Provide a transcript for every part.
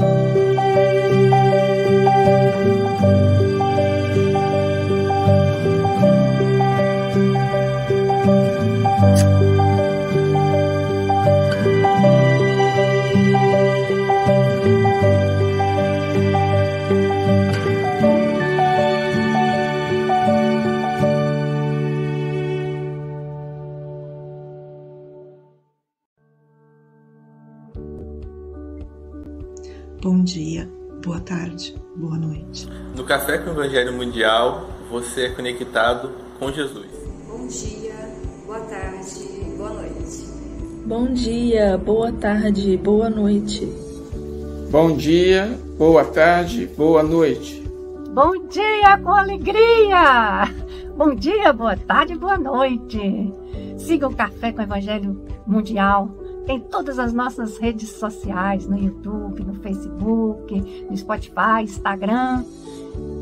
Bom Café com o Evangelho Mundial, você é conectado com Jesus. Bom dia, boa tarde, boa noite. Bom dia, boa tarde, boa noite. Bom dia, boa tarde, boa noite. Bom dia com alegria! Bom dia, boa tarde, boa noite. Siga o Café com o Evangelho Mundial em todas as nossas redes sociais, no YouTube, no Facebook, no Spotify, Instagram,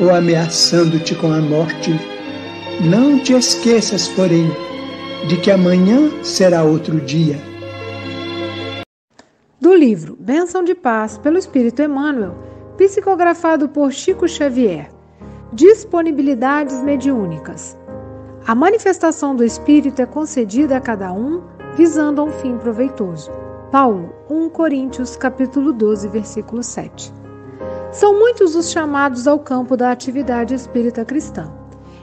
ou ameaçando-te com a morte. Não te esqueças, porém, de que amanhã será outro dia. Do livro Bênção de Paz pelo Espírito Emmanuel, psicografado por Chico Xavier. Disponibilidades mediúnicas. A manifestação do Espírito é concedida a cada um visando a um fim proveitoso. Paulo, 1 Coríntios, capítulo 12, versículo 7. São muitos os chamados ao campo da atividade espírita cristã.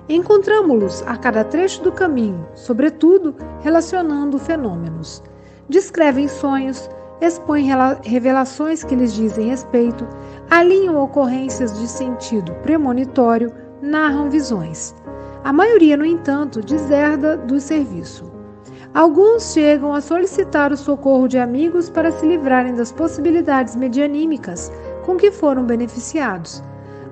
Encontramos-los a cada trecho do caminho, sobretudo relacionando fenômenos. Descrevem sonhos, expõem revelações que lhes dizem respeito, alinham ocorrências de sentido premonitório, narram visões. A maioria, no entanto, deserda do serviço. Alguns chegam a solicitar o socorro de amigos para se livrarem das possibilidades medianímicas com que foram beneficiados.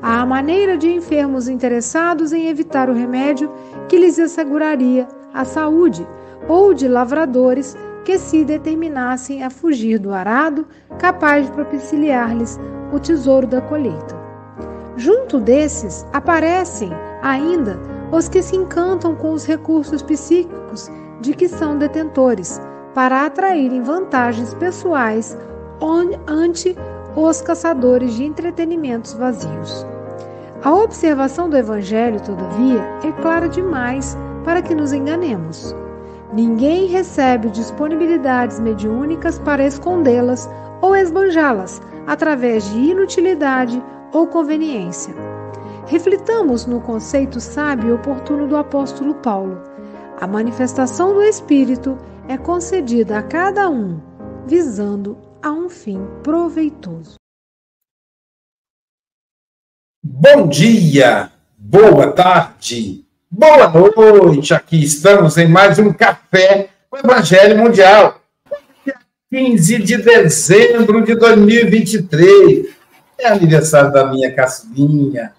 Há a maneira de enfermos interessados em evitar o remédio que lhes asseguraria a saúde, ou de lavradores que se determinassem a fugir do arado, capaz de propiciar-lhes o tesouro da colheita. Junto desses aparecem ainda os que se encantam com os recursos psíquicos de que são detentores, para atraírem vantagens pessoais ante os caçadores de entretenimentos vazios. A observação do Evangelho, todavia, é clara demais para que nos enganemos. Ninguém recebe disponibilidades mediúnicas para escondê-las ou esbanjá-las através de inutilidade ou conveniência. Reflitamos no conceito sábio e oportuno do apóstolo Paulo a manifestação do Espírito é concedida a cada um, visando a um fim proveitoso. Bom dia, boa tarde, boa noite. Aqui estamos em mais um Café com Evangelho Mundial. 15 de dezembro de 2023. É aniversário da minha caçulinha,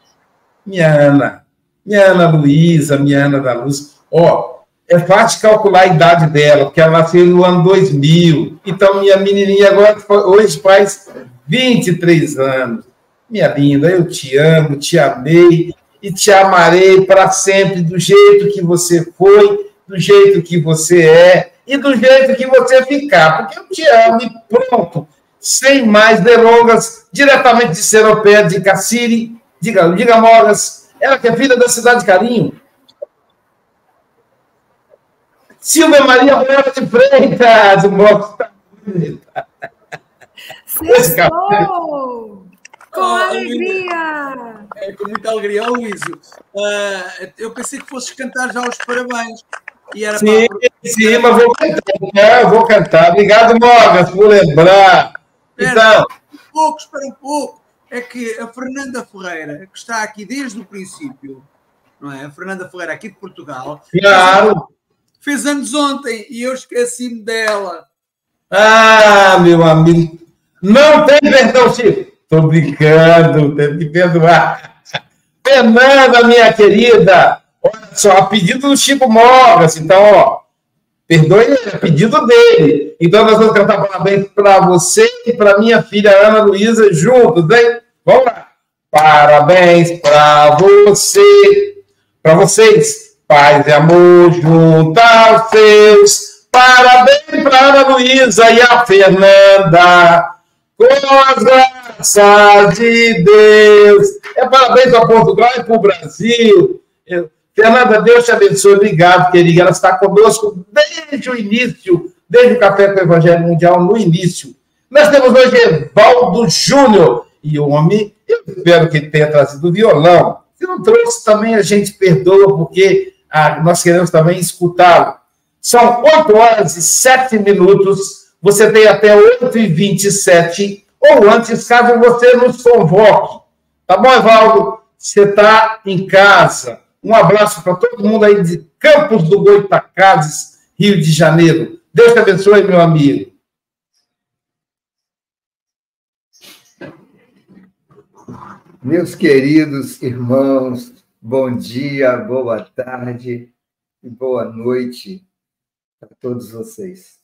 minha Ana, minha Ana Luísa, minha Ana da Luz. Ó, é fácil calcular a idade dela, porque ela nasceu no ano 2000. Então, minha menininha agora, hoje faz 23 anos. minha linda, eu te amo, te amei e te amarei para sempre do jeito que você foi, do jeito que você é e do jeito que você ficar, porque eu te amo e pronto. Sem mais delongas, diretamente de Seropé, de Cassiri, diga, diga Mogas, ela que é filha da cidade de Carinho. Silvia Maria Roela de Freitas, o moço está bonita. Sextou! Com alegria! É, com muita alegria. Oh, Luísio, uh, eu pensei que fosses cantar já os parabéns. E era sim, para... sim, mas vou cantar, vou cantar. Obrigado, Morgan, por lembrar. Espera, então... um pouco, espera um pouco. É que a Fernanda Ferreira, que está aqui desde o princípio, não é? A Fernanda Ferreira, aqui de Portugal. Claro. Fez anos ontem e eu esqueci-me dela. Ah, meu amigo. Não tem perdão, Chico. Estou brincando, tem que perdoar. Fernanda, minha querida, olha só, a pedido do Chico Mogas, então, ó, perdoe ele, a pedido dele. Então, nós vamos cantar parabéns para você e para minha filha Ana Luísa juntos, hein? Vamos lá. Parabéns para você, para vocês, paz e amor junto aos seus. Parabéns para Ana Luísa e a Fernanda com as graças de Deus. É parabéns para Portugal e para o Brasil. Fernanda, Deus te abençoe. Obrigado, querida. Ela está conosco desde o início, desde o Café com o Evangelho Mundial, no início. Nós temos hoje Evaldo Júnior. E o homem, eu espero que ele tenha trazido violão. Se não trouxe, também a gente perdoa, porque ah, nós queremos também escutá-lo. São 8 horas e 7 minutos. Você tem até 8h27 ou antes, caso você nos convoque. Tá bom, Evaldo? Você está em casa. Um abraço para todo mundo aí de Campos do Goitacazes, Rio de Janeiro. Deus te abençoe, meu amigo. Meus queridos irmãos, bom dia, boa tarde e boa noite a todos vocês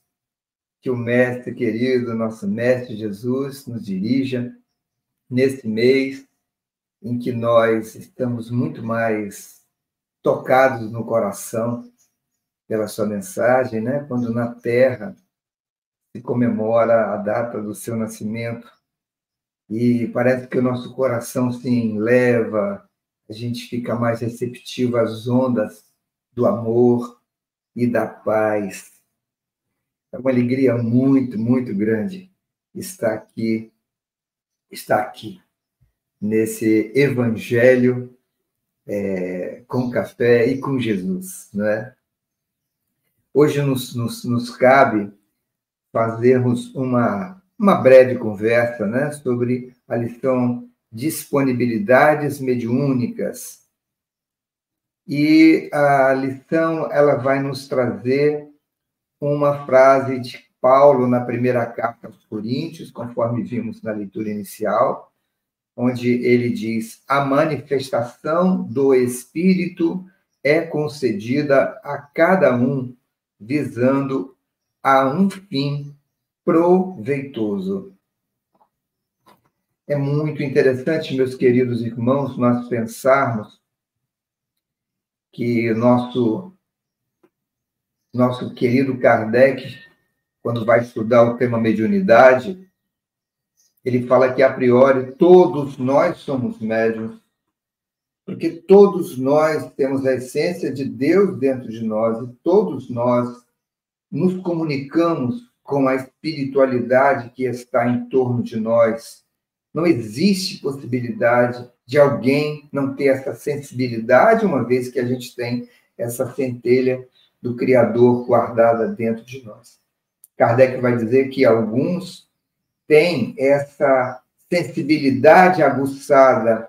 que o Mestre querido, nosso Mestre Jesus, nos dirija nesse mês em que nós estamos muito mais tocados no coração pela sua mensagem, né? Quando na Terra se comemora a data do seu nascimento e parece que o nosso coração se enleva, a gente fica mais receptivo às ondas do amor e da paz é uma alegria muito, muito grande estar aqui, estar aqui nesse Evangelho é, com café e com Jesus, não é? Hoje nos, nos, nos cabe fazermos uma, uma breve conversa né, sobre a lição Disponibilidades Mediúnicas. E a lição ela vai nos trazer uma frase de Paulo na primeira carta aos Coríntios, conforme vimos na leitura inicial, onde ele diz: A manifestação do Espírito é concedida a cada um, visando a um fim proveitoso. É muito interessante, meus queridos irmãos, nós pensarmos que nosso nosso querido Kardec, quando vai estudar o tema mediunidade, ele fala que, a priori, todos nós somos médiums, porque todos nós temos a essência de Deus dentro de nós e todos nós nos comunicamos com a espiritualidade que está em torno de nós. Não existe possibilidade de alguém não ter essa sensibilidade, uma vez que a gente tem essa centelha do Criador guardada dentro de nós. Kardec vai dizer que alguns têm essa sensibilidade aguçada.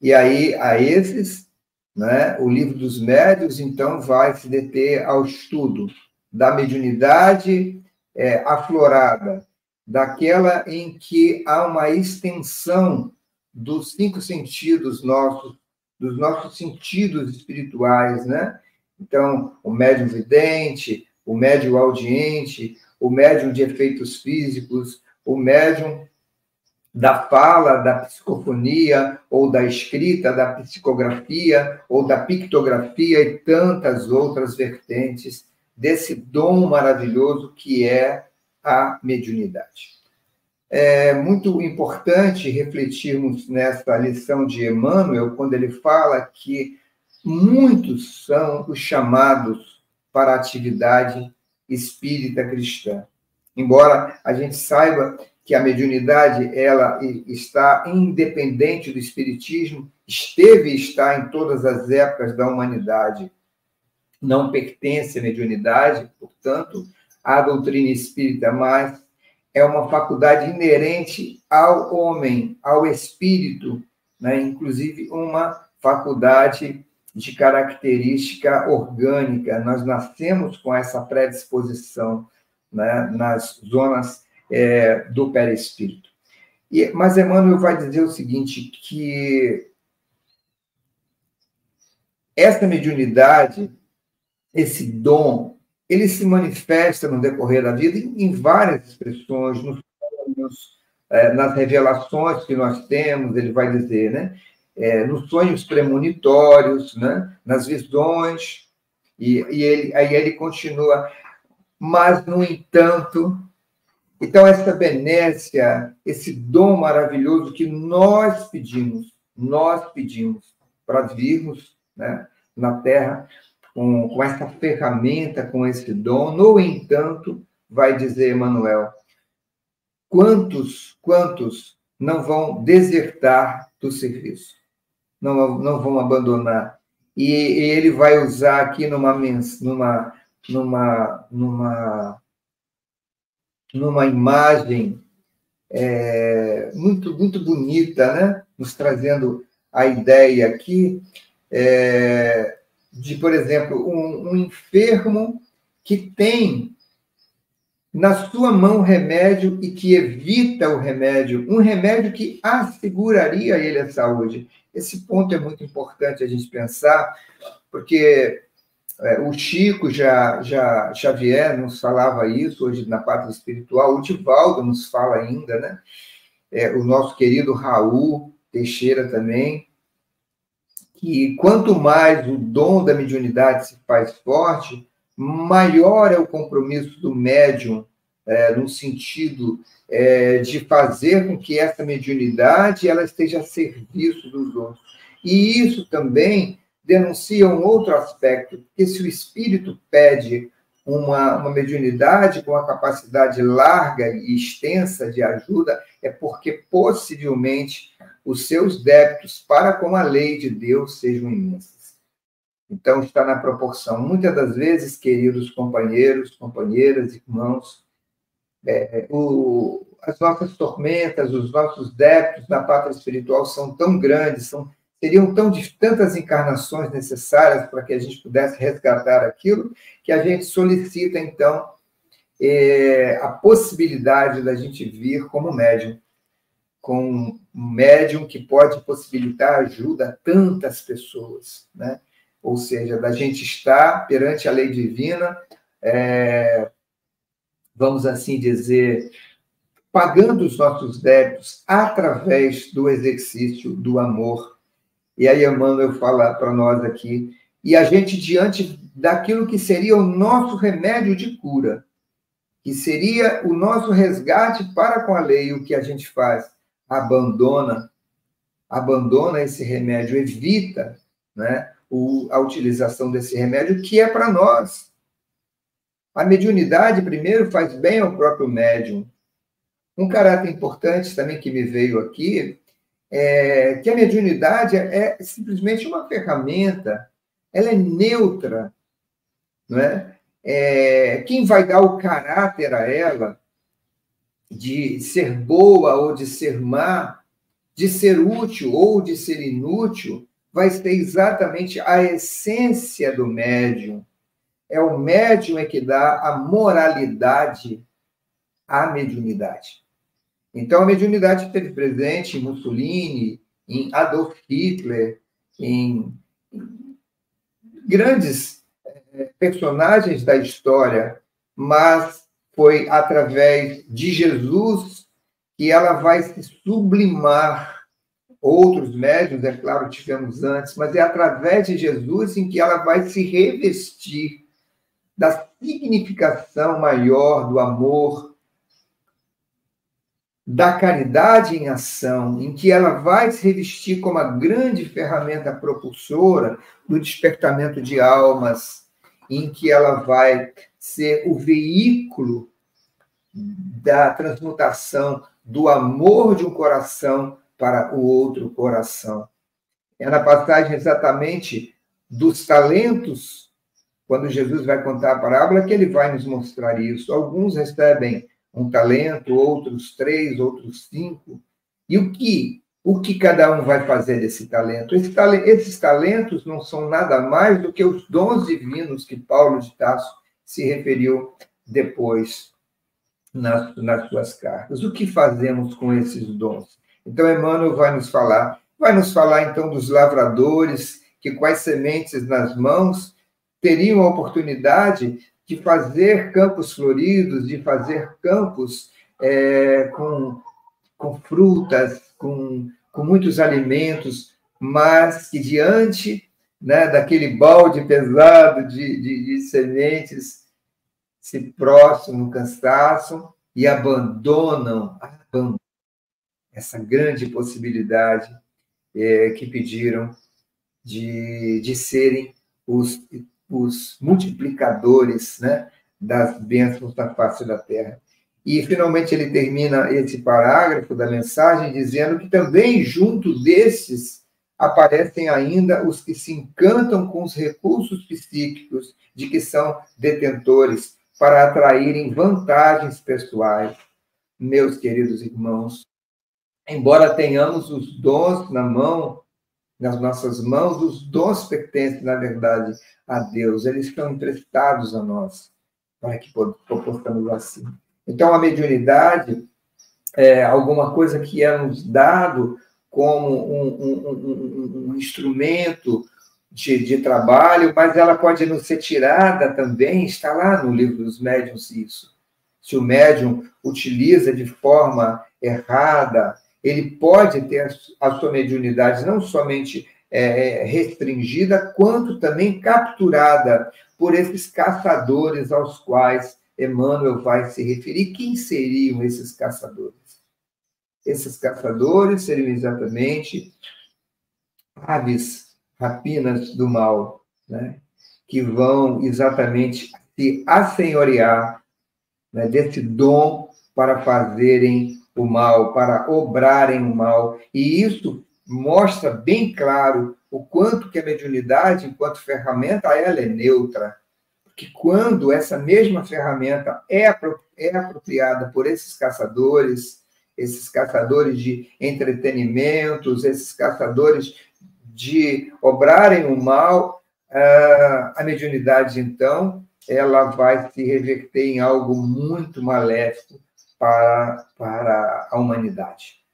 E aí, a esses, né, o livro dos médios, então, vai se deter ao estudo da mediunidade é, aflorada, daquela em que há uma extensão dos cinco sentidos nossos, dos nossos sentidos espirituais, né? Então, o médium vidente, o médium audiente, o médium de efeitos físicos, o médium da fala, da psicofonia, ou da escrita, da psicografia, ou da pictografia e tantas outras vertentes desse dom maravilhoso que é a mediunidade. É muito importante refletirmos nessa lição de Emmanuel, quando ele fala que muitos são os chamados para a atividade espírita cristã. Embora a gente saiba que a mediunidade ela está independente do espiritismo, esteve e está em todas as épocas da humanidade. Não pertence à mediunidade, portanto, à doutrina espírita, mas é uma faculdade inerente ao homem, ao espírito, né? inclusive uma faculdade de característica orgânica. Nós nascemos com essa predisposição né? nas zonas é, do perispírito. E, mas Emmanuel vai dizer o seguinte, que essa mediunidade, esse dom, ele se manifesta no decorrer da vida em, várias expressões, nos sonhos, é, nas revelações que nós temos, ele vai dizer, né? É, nos sonhos premonitórios, né? nas visões, e, e ele, aí ele continua, mas, no entanto, então, essa benécia, esse dom maravilhoso que nós pedimos, nós pedimos para virmos né, na Terra com, com essa ferramenta, com esse dom. No entanto, vai dizer Emmanuel, quantos, quantos não vão desertar do serviço, não, não vão abandonar. E, e ele vai usar aqui numa, numa, numa, numa numa imagem é, muito, muito bonita, né? nos trazendo a ideia aqui é, de, por exemplo, um, um enfermo que tem na sua mão remédio e que evita o remédio, um remédio que asseguraria a ele a saúde. Esse ponto é muito importante a gente pensar, porque é, o Chico já, já Xavier nos falava isso hoje na parte espiritual, o Divaldo nos fala ainda, né? É, o nosso querido Raul Teixeira também, que quanto mais o dom da mediunidade se faz forte, maior é o compromisso do médium é, no sentido é, de fazer com que essa mediunidade ela esteja a serviço dos outros. E isso também denuncia um outro aspecto, que se o espírito pede uma, uma mediunidade com a capacidade larga e extensa de ajuda, é porque possivelmente os seus débitos para com a lei de Deus sejam imensos. Então, está na proporção. Muitas das vezes, queridos companheiros, companheiras, irmãos, é, o, as nossas tormentas, os nossos débitos na pátria espiritual são tão grandes, são seriam tão tantas encarnações necessárias para que a gente pudesse resgatar aquilo, que a gente solicita, então, é, a possibilidade da gente vir como médium, com um médium que pode possibilitar ajuda a tantas pessoas, né? Ou seja, da gente estar perante a lei divina, é, vamos assim dizer, pagando os nossos débitos através do exercício do amor e aí Emmanuel fala para nós aqui, e a gente, diante daquilo que seria o nosso remédio de cura, que seria o nosso resgate para com a lei, o que a gente faz? Abandona, abandona esse remédio, evita né, o, a utilização desse remédio, que é para nós. A mediunidade, primeiro, faz bem ao próprio médium. Um caráter importante também que me veio aqui é, que a mediunidade é simplesmente uma ferramenta, ela é neutra, não é? é? Quem vai dar o caráter a ela de ser boa ou de ser má, de ser útil ou de ser inútil, vai ser exatamente a essência do médium. É o médium é que dá a moralidade à mediunidade. Então, a mediunidade esteve presente em Mussolini, em Adolf Hitler, em grandes eh, personagens da história, mas foi através de Jesus que ela vai se sublimar. Outros médios, é claro, tivemos antes, mas é através de Jesus em que ela vai se revestir da significação maior do amor, da caridade em ação, em que ela vai se revestir como a grande ferramenta propulsora do despertamento de almas, em que ela vai ser o veículo da transmutação do amor de um coração para o outro coração. É na passagem exatamente dos talentos, quando Jesus vai contar a parábola, que ele vai nos mostrar isso. Alguns recebem um talento, outros três, outros cinco. E o que o que cada um vai fazer desse talento? Esse, esses talentos não são nada mais do que os dons divinos que Paulo de Tasso se referiu depois nas, nas suas cartas. O que fazemos com esses dons? Então, Emmanuel vai nos falar, vai nos falar então dos lavradores que as sementes nas mãos teriam a oportunidade de fazer campos floridos, de fazer campos é, com, com frutas, com, com muitos alimentos, mas que diante né, daquele balde pesado de, de, de sementes se no cansaço e abandonam, abandonam essa grande possibilidade é, que pediram de, de serem os os multiplicadores né, das bênçãos da face da terra. E, finalmente, ele termina esse parágrafo da mensagem dizendo que também, junto desses, aparecem ainda os que se encantam com os recursos psíquicos de que são detentores para atraírem vantagens pessoais. Meus queridos irmãos, embora tenhamos os dons na mão, nas nossas mãos, os dons pertencem, na verdade, a Deus, eles estão emprestados a nós, para que possamos assim. Então, a mediunidade é alguma coisa que é nos dado como um, um, um, um instrumento de, de, trabalho, mas ela pode não ser tirada também, está lá no livro dos médiuns isso. Se o médium utiliza de forma errada, ele pode ter a sua mediunidade não somente é, é, restringida, quanto também capturada por esses caçadores aos quais Emmanuel vai se referir. Quem seriam esses caçadores? Esses caçadores seriam exatamente aves rapinas do mal, né? que vão exatamente se assenhorear né, desse dom para fazerem o mal, para obrarem o mal. E isso mostra bem claro o quanto que a mediunidade, enquanto ferramenta, ela é neutra. Porque quando essa mesma ferramenta é, é apropriada por esses caçadores, esses caçadores de entretenimentos, esses caçadores de obrarem o mal, ah, a mediunidade, então, ela vai se reverter em algo muito maléfico para, para a humanidade.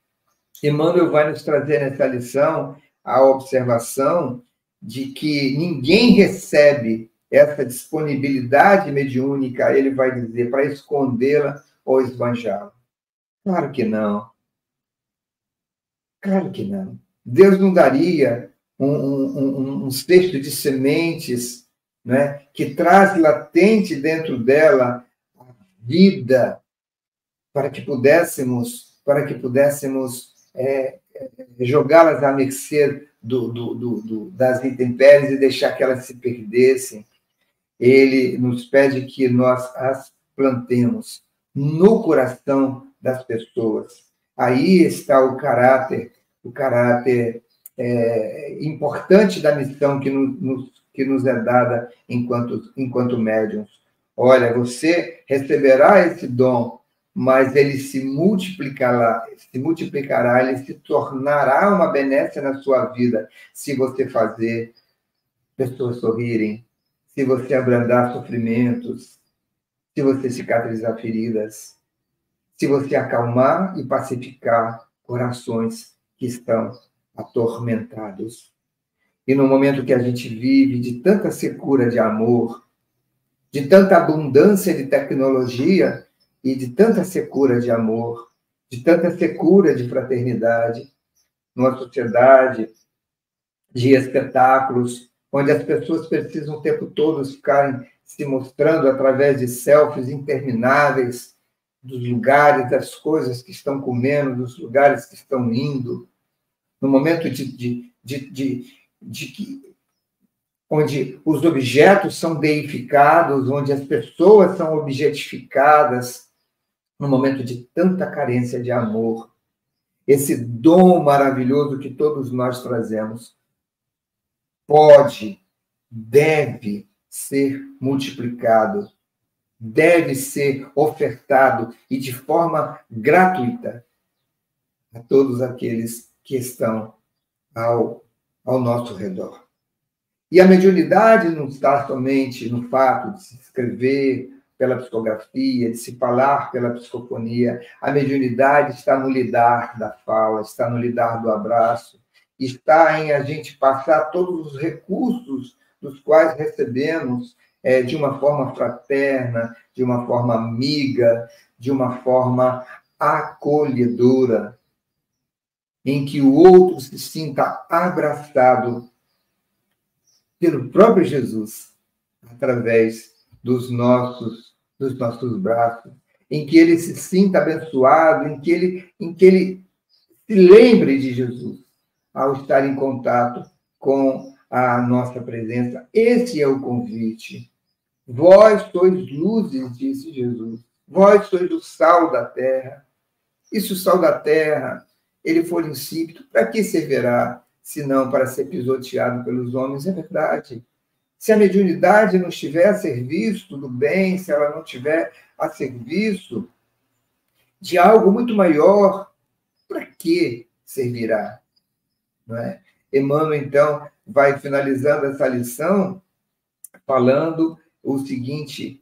Emmanuel vai nos trazer nessa lição a observação de que ninguém recebe essa disponibilidade mediúnica, ele vai dizer, para escondê-la ou esbanjá-la. Claro que não. Claro que não. Deus não daria um, um, um cesto de sementes né, que traz latente dentro dela a vida para que pudéssemos para que pudéssemos é, é, jogá-las à mercê do, do, do, das intempéries e deixar que elas se perdessem. Ele nos pede que nós as plantemos no coração das pessoas. Aí está o caráter, o caráter é, importante da missão que nos, que nos é dada enquanto, enquanto médiums. Olha, você receberá esse dom mas ele se multiplicará, se multiplicará, ele se tornará uma benéfica na sua vida se você fazer pessoas sorrirem, se você abrandar sofrimentos, se você cicatrizar feridas, se você acalmar e pacificar corações que estão atormentados. E no momento que a gente vive de tanta secura de amor, de tanta abundância de tecnologia, e de tanta secura de amor, de tanta secura de fraternidade, numa sociedade de espetáculos, onde as pessoas precisam o tempo todo ficarem se mostrando através de selfies intermináveis dos lugares, das coisas que estão comendo, dos lugares que estão indo, no momento de, de, de, de, de que onde os objetos são deificados, onde as pessoas são objetificadas, no momento de tanta carência de amor, esse dom maravilhoso que todos nós trazemos pode, deve ser multiplicado, deve ser ofertado e de forma gratuita a todos aqueles que estão ao, ao nosso redor. E a mediunidade não está somente no fato de se escrever pela psicografia, de se falar pela psicofonia. A mediunidade está no lidar da fala, está no lidar do abraço, está em a gente passar todos os recursos dos quais recebemos é, de uma forma fraterna, de uma forma amiga, de uma forma acolhedora, em que o outro se sinta abraçado pelo próprio Jesus, através dos nossos, dos nossos braços, em que ele se sinta abençoado, em que ele, em que ele se lembre de Jesus ao estar em contato com a nossa presença. Esse é o convite. Vós sois luzes, disse Jesus. Vós sois o sal da terra. E se o sal da terra ele for insípido, para que servirá? senão para ser pisoteado pelos homens, é verdade. Se a mediunidade não estiver a serviço do bem, se ela não estiver a serviço de algo muito maior, para que servirá? Não é? Emmanuel, então, vai finalizando essa lição falando o seguinte: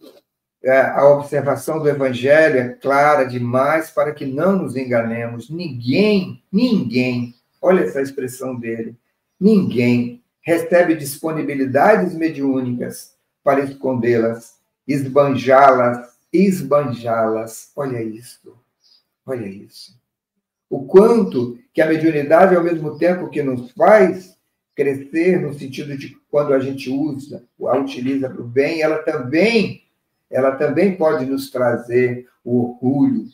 é, a observação do Evangelho é clara demais para que não nos enganemos. Ninguém, ninguém Olha essa expressão dele. Ninguém recebe disponibilidades mediúnicas para escondê-las, esbanjá-las, esbanjá-las. Olha isso. Olha isso. O quanto que a mediunidade, ao mesmo tempo que nos faz crescer no sentido de quando a gente usa, a utiliza para o bem, ela também, ela também pode nos trazer o orgulho,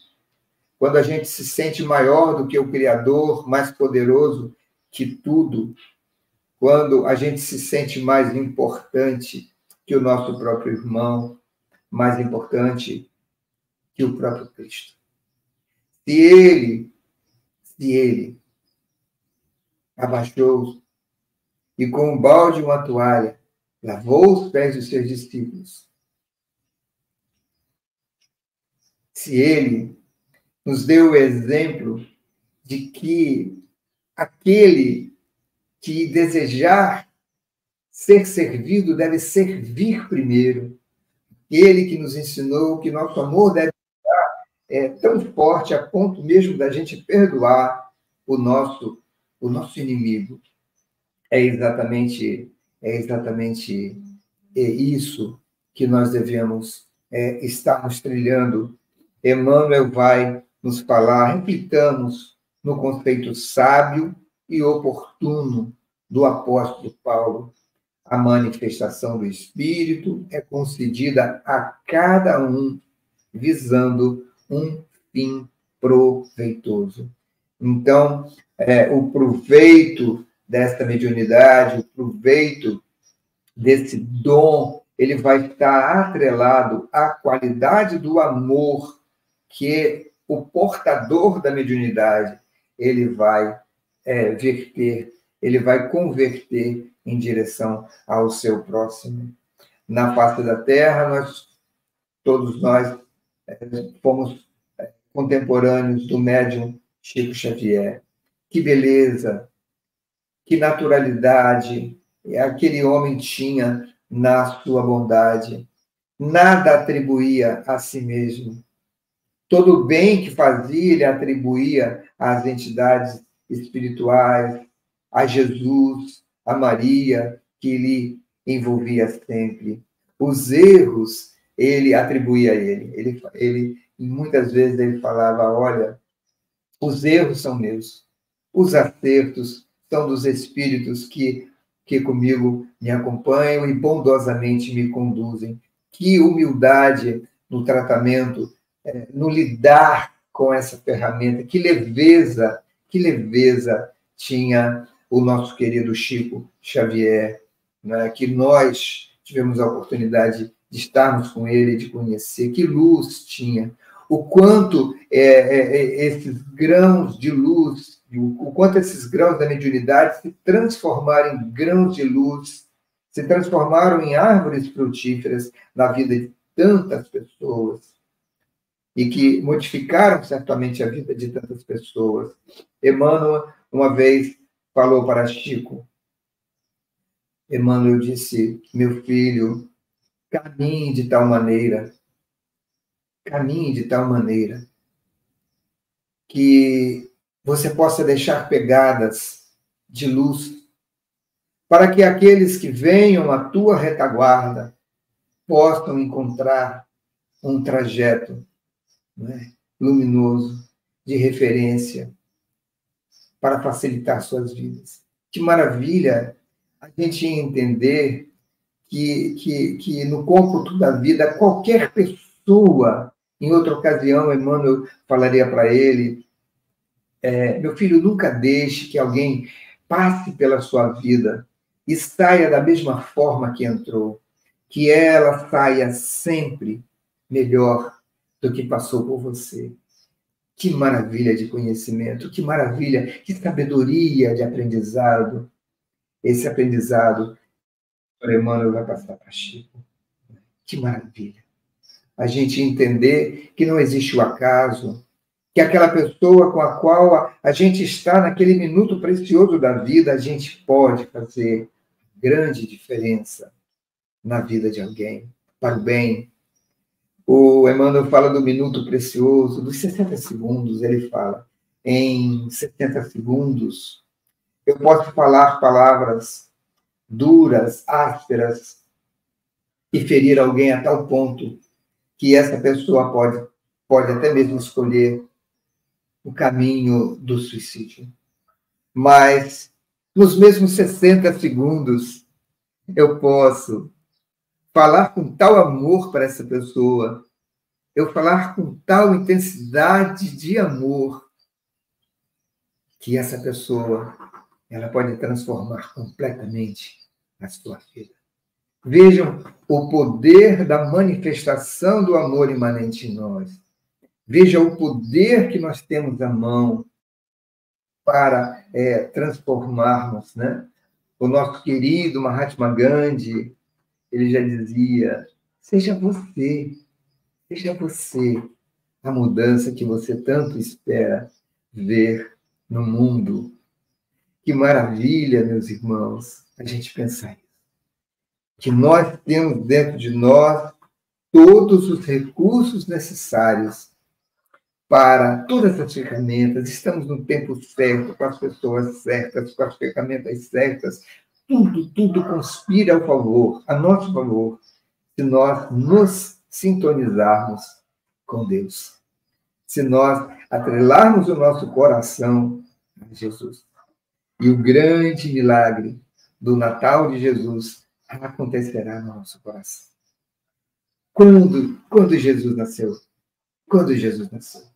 quando a gente se sente maior do que o Criador, mais poderoso que tudo, quando a gente se sente mais importante que o nosso próprio irmão, mais importante que o próprio Cristo. Se ele, se ele abaixou e com um balde e uma toalha lavou os pés dos seus discípulos, se ele nos deu o exemplo de que aquele que desejar ser servido deve servir primeiro. Ele que nos ensinou que nosso amor deve estar é, tão forte a ponto mesmo da gente perdoar o nosso o nosso inimigo. É exatamente é exatamente é isso que nós devemos é, estarmos trilhando. Emmanuel vai nos falar, reflitamos no conceito sábio e oportuno do apóstolo Paulo. A manifestação do Espírito é concedida a cada um visando um fim proveitoso. Então, é, o proveito desta mediunidade, o proveito desse dom, ele vai estar atrelado à qualidade do amor que o portador da mediunidade, ele vai é, verter, ele vai converter em direção ao seu próximo. Na face da Terra, nós, todos nós, é, fomos é, contemporâneos do médium Chico Xavier. Que beleza, que naturalidade aquele homem tinha na sua bondade. Nada atribuía a si mesmo Todo o bem que fazia, ele atribuía às entidades espirituais, a Jesus, a Maria, que lhe envolvia sempre. Os erros, ele atribuía a ele. Ele, ele muitas vezes ele falava, olha, Os erros são meus. Os acertos são dos espíritos que, que comigo me acompanham e bondosamente me conduzem. Que humildade no tratamento, é, no lidar com essa ferramenta, que leveza, que leveza tinha o nosso querido Chico Xavier, né, que nós tivemos a oportunidade de estarmos com ele, de conhecer, que luz tinha, o quanto é, é, é, esses grãos de luz, o, o quanto esses grãos da mediunidade se transformaram em grãos de luz, se transformaram em árvores frutíferas na vida de tantas pessoas e que modificaram certamente a vida de tantas pessoas. Emmanuel, uma vez, falou para Chico. Emmanuel disse: Meu filho, caminhe de tal maneira, caminhe de tal maneira que você possa deixar pegadas de luz, para que aqueles que venham à tua retaguarda possam encontrar um trajeto né, luminoso, de referência, para facilitar suas vidas. Que maravilha a gente entender que, que, que no cômputo da vida, qualquer pessoa, em outra ocasião, Emmanuel falaria para ele: é, meu filho, nunca deixe que alguém passe pela sua vida e saia da mesma forma que entrou, que ela saia sempre melhor do que passou por você. Que maravilha de conhecimento, que maravilha, que sabedoria de aprendizado. Esse aprendizado, o Emmanuel vai passar para Chico. Que maravilha. A gente entender que não existe o acaso, que aquela pessoa com a qual a gente está naquele minuto precioso da vida, a gente pode fazer grande diferença na vida de alguém, para o bem, o Emmanuel fala do minuto precioso, dos 60 segundos, ele fala. Em 70 segundos, eu posso falar palavras duras, ásperas, e ferir alguém a tal ponto que essa pessoa pode, pode até mesmo escolher o caminho do suicídio. Mas, nos mesmos 60 segundos, eu posso falar com tal amor para essa pessoa, eu falar com tal intensidade de amor, que essa pessoa ela pode transformar completamente a sua vida. Vejam o poder da manifestação do amor imanente em nós. Veja o poder que nós temos à mão para é, transformarmos, né? O nosso querido Mahatma Gandhi, ele já dizia: seja você, seja você a mudança que você tanto espera ver no mundo. Que maravilha, meus irmãos, a gente pensar isso. Que nós temos dentro de nós todos os recursos necessários para todas as ferramentas, estamos no tempo certo, com as pessoas certas, com as ferramentas certas, tudo, tudo conspira ao favor, a nosso favor, se nós nos sintonizarmos com Deus. Se nós atrelarmos o nosso coração a Jesus. E o grande milagre do Natal de Jesus acontecerá no nosso coração. Quando, quando Jesus nasceu? Quando Jesus nasceu?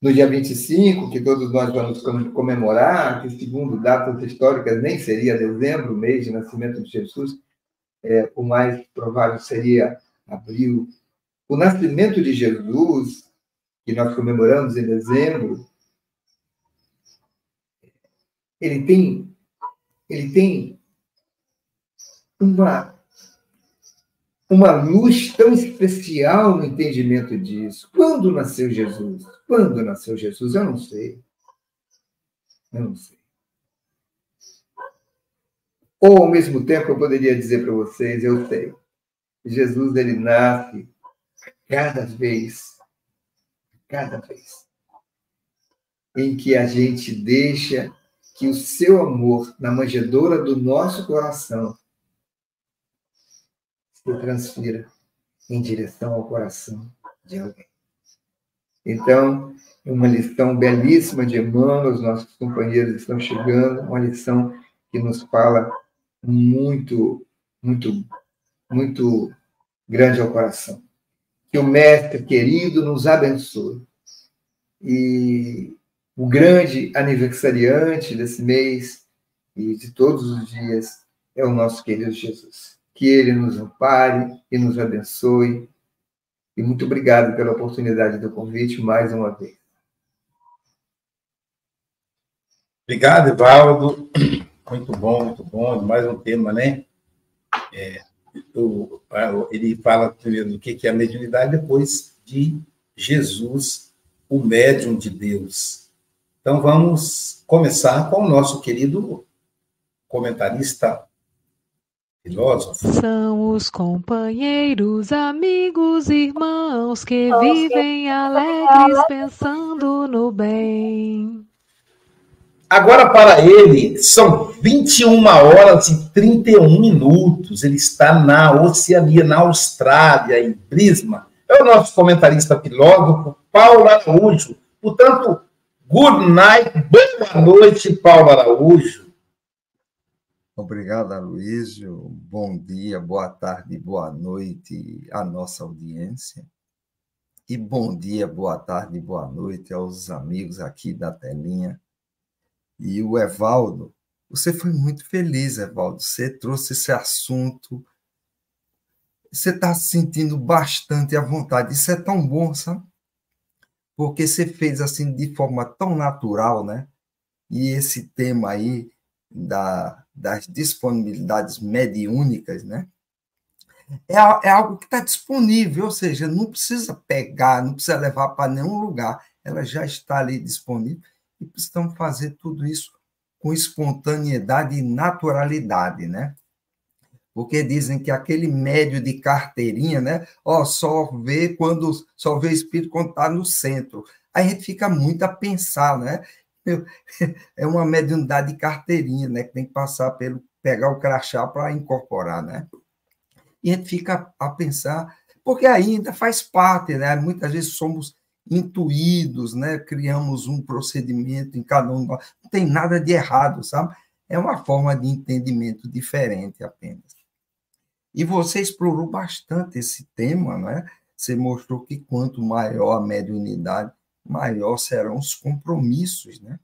No dia 25, que todos nós vamos comemorar, que segundo datas históricas nem seria dezembro, mês de nascimento de Jesus, é, o mais provável seria abril. O nascimento de Jesus, que nós comemoramos em dezembro, ele tem, ele tem uma uma luz tão especial no entendimento disso. Quando nasceu Jesus? Quando nasceu Jesus? Eu não sei. Eu não sei. Ou, ao mesmo tempo, eu poderia dizer para vocês, eu sei. Jesus, ele nasce cada vez, cada vez, em que a gente deixa que o seu amor, na manjedoura do nosso coração, se transfira em direção ao coração de alguém. Então, uma lição belíssima de Emmanuel, os nossos companheiros estão chegando, uma lição que nos fala muito, muito, muito grande ao coração. Que o Mestre querido nos abençoe. E o grande aniversariante desse mês e de todos os dias é o nosso querido Jesus. Que ele nos ampare e nos abençoe. E muito obrigado pela oportunidade do convite mais uma vez. Obrigado, Evaldo. Muito bom, muito bom. Mais um tema, né? É, o, ele fala primeiro do que é a mediunidade, depois de Jesus, o médium de Deus. Então vamos começar com o nosso querido comentarista filósofo. São os companheiros, amigos, irmãos que vivem alegres pensando no bem. Agora, para ele, são 21 horas e 31 minutos. Ele está na Oceania, na Austrália, em Brisbane. É o nosso comentarista filósofo, Paulo Araújo. Portanto, good night, boa noite, Paulo Araújo. Obrigado, Aloysio. Bom dia, boa tarde, boa noite à nossa audiência. E bom dia, boa tarde, boa noite aos amigos aqui da telinha e o Evaldo, você foi muito feliz, Evaldo. Você trouxe esse assunto. Você está se sentindo bastante à vontade. Isso é tão bom, sabe? Porque você fez assim de forma tão natural, né? E esse tema aí da, das disponibilidades mediúnicas, né? É, é algo que está disponível, ou seja, não precisa pegar, não precisa levar para nenhum lugar, ela já está ali disponível e precisamos fazer tudo isso com espontaneidade e naturalidade, né? Porque dizem que aquele médio de carteirinha, né? Ó, só vê quando só vê espírito quando está no centro. Aí a gente fica muito a pensar, né? É uma mediunidade de carteirinha, né? Que tem que passar pelo pegar o crachá para incorporar, né? E a gente fica a pensar, porque ainda faz parte, né? Muitas vezes somos intuídos, né? Criamos um procedimento em cada um. Não tem nada de errado, sabe? É uma forma de entendimento diferente apenas. E você explorou bastante esse tema, né? Você mostrou que quanto maior a mediunidade, maior serão os compromissos, né?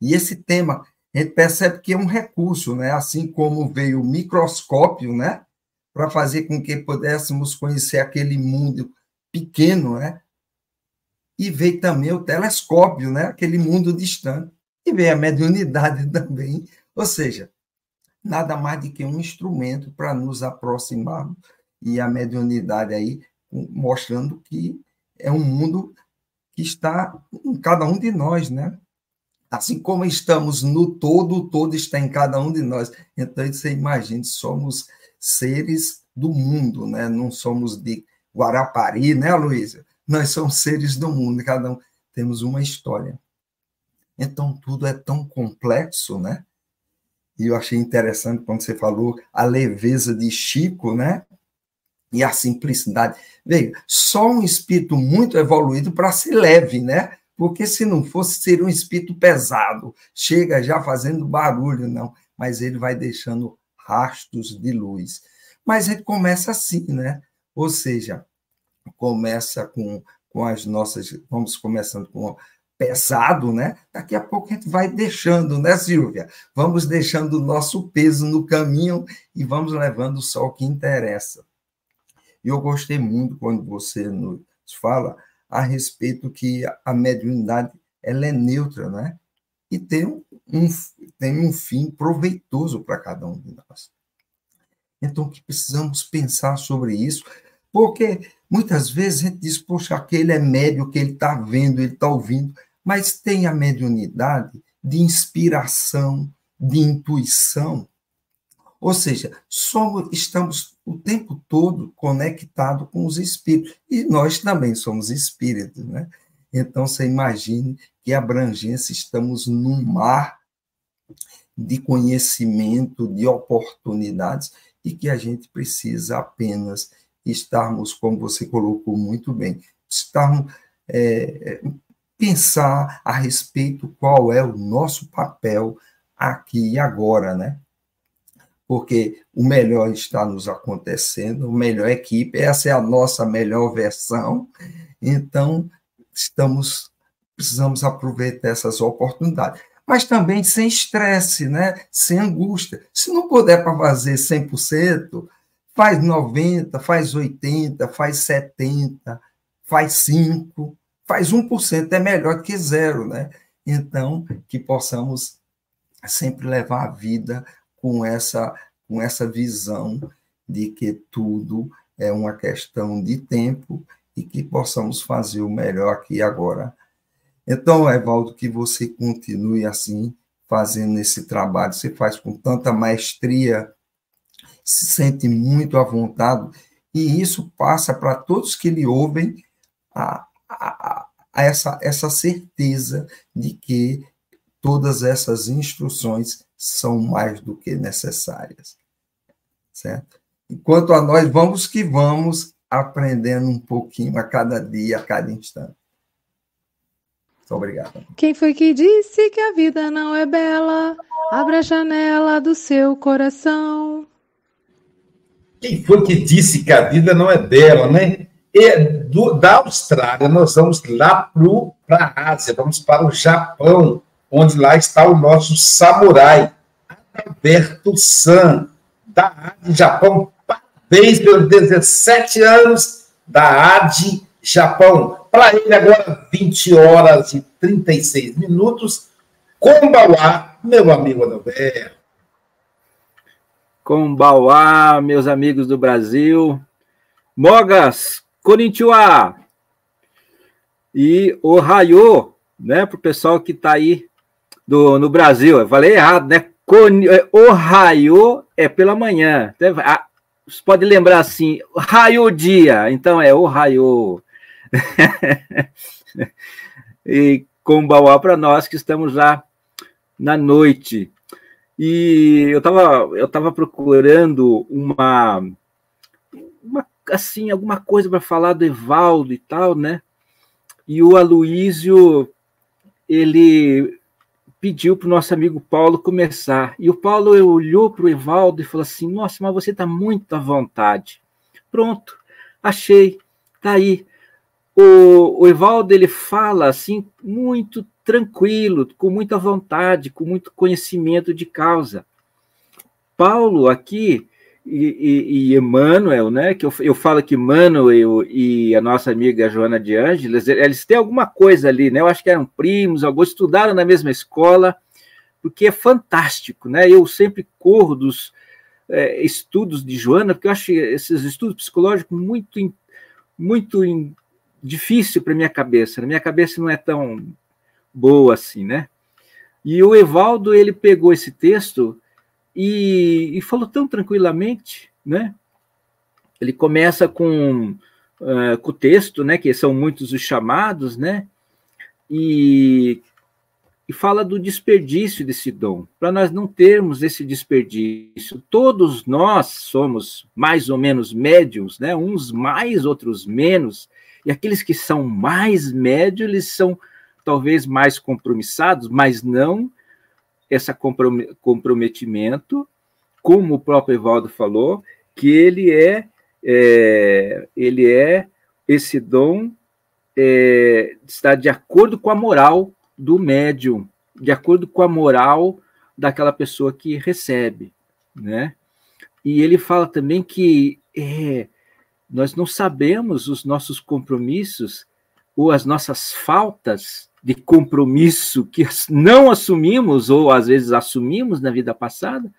E esse tema, a gente percebe que é um recurso, né? Assim como veio o microscópio, né? Para fazer com que pudéssemos conhecer aquele mundo pequeno, né? e veio também o telescópio, né? aquele mundo distante, e veio a mediunidade também, ou seja, nada mais do que um instrumento para nos aproximarmos, e a mediunidade aí mostrando que é um mundo que está em cada um de nós, né? Assim como estamos no todo, o todo está em cada um de nós. Então, você imagina, somos seres do mundo, né? Não somos de Guarapari, né, Luísa? Nós somos seres do mundo, cada um temos uma história. Então, tudo é tão complexo, né? E eu achei interessante quando você falou a leveza de Chico, né? E a simplicidade. Veja, só um espírito muito evoluído para ser leve, né? Porque se não fosse, seria um espírito pesado, chega já fazendo barulho, não. Mas ele vai deixando rastros de luz. Mas ele começa assim, né? Ou seja, começa com, com as nossas, vamos começando com pesado, né? Daqui a pouco a gente vai deixando, né, Silvia? Vamos deixando o nosso peso no caminho e vamos levando só o que interessa. E eu gostei muito quando você nos fala a respeito que a mediunidade ela é neutra, né? E tem um, tem um fim proveitoso para cada um de nós. Então, que precisamos pensar sobre isso, porque muitas vezes a gente diz, poxa, aquele é médio que ele está vendo, ele está ouvindo, mas tem a mediunidade de inspiração, de intuição. Ou seja, somos, estamos o tempo todo conectados com os espíritos. E nós também somos espíritos, né? Então, você imagine que abrangência, estamos num mar de conhecimento, de oportunidades, e que a gente precisa apenas estarmos, como você colocou muito bem, estarmos é, pensar a respeito qual é o nosso papel aqui e agora, né? Porque o melhor está nos acontecendo, o melhor equipe, essa é a nossa melhor versão. Então, estamos precisamos aproveitar essas oportunidades. Mas também sem estresse, né? sem angústia. Se não puder para fazer 100%, faz 90%, faz 80%, faz 70%, faz 5%, faz 1%, é melhor que zero. Né? Então, que possamos sempre levar a vida com essa, com essa visão de que tudo é uma questão de tempo e que possamos fazer o melhor aqui e agora. Então, Evaldo, que você continue assim, fazendo esse trabalho, você faz com tanta maestria, se sente muito à vontade, e isso passa para todos que lhe ouvem a, a, a essa, essa certeza de que todas essas instruções são mais do que necessárias. Certo? Enquanto a nós, vamos que vamos aprendendo um pouquinho a cada dia, a cada instante. Muito obrigado. Quem foi que disse que a vida não é bela? Abra a janela do seu coração. Quem foi que disse que a vida não é bela, né? E do, da Austrália, nós vamos lá para a Ásia, vamos para o Japão, onde lá está o nosso samurai, Alberto San, da AD Japão. Parabéns pelos 17 anos da AD Japão. Para ele, agora, 20 horas e 36 minutos. Kombauá, meu amigo Adalberto. Kombauá, meus amigos do Brasil. Mogas, Konnichiwa. E o Raio, né, para o pessoal que está aí do, no Brasil. Eu falei errado, né? É, o raio é pela manhã. Você pode lembrar assim, raio dia, então é o raio. e com Bauá para nós que estamos lá na noite. E eu estava eu tava procurando uma, uma assim alguma coisa para falar do Evaldo e tal, né? E o Aloísio ele pediu para o nosso amigo Paulo começar. E o Paulo olhou para o Evaldo e falou assim: Nossa, mas você está muito à vontade. Pronto, achei, tá aí. O, o Evaldo ele fala assim, muito tranquilo, com muita vontade, com muito conhecimento de causa. Paulo aqui e, e, Emmanuel, né? Que eu, eu falo que Emmanuel e a nossa amiga Joana de Ângeles, eles têm alguma coisa ali, né? Eu acho que eram primos, alguns estudaram na mesma escola, porque é fantástico, né? Eu sempre corro dos é, estudos de Joana, porque eu acho esses estudos psicológicos muito, muito difícil para minha cabeça. Na minha cabeça não é tão boa assim, né? E o Evaldo ele pegou esse texto e, e falou tão tranquilamente, né? Ele começa com, uh, com o texto, né? Que são muitos os chamados, né? E, e fala do desperdício desse dom, para nós não termos esse desperdício. Todos nós somos mais ou menos médiums, né? Uns mais, outros menos. E aqueles que são mais médios, eles são talvez mais compromissados, mas não esse comprometimento, como o próprio Evaldo falou, que ele é, é ele é esse dom é, está de acordo com a moral do médium, de acordo com a moral daquela pessoa que recebe, né? E ele fala também que é, nós não sabemos os nossos compromissos ou as nossas faltas de compromisso que não assumimos, ou às vezes assumimos na vida passada,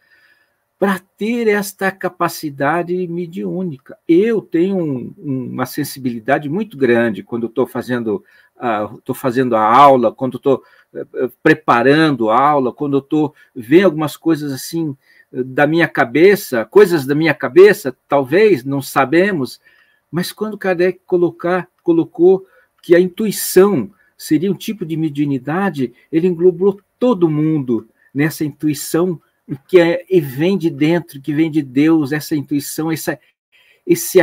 para ter esta capacidade mediúnica. Eu tenho um, uma sensibilidade muito grande quando estou fazendo, uh, fazendo a aula, quando estou uh, preparando a aula, quando estou vendo algumas coisas assim da minha cabeça, coisas da minha cabeça, talvez, não sabemos, mas quando Kardec colocar, colocou que a intuição seria um tipo de mediunidade, ele englobou todo mundo nessa intuição que é, e vem de dentro, que vem de Deus, essa intuição, essa, esse,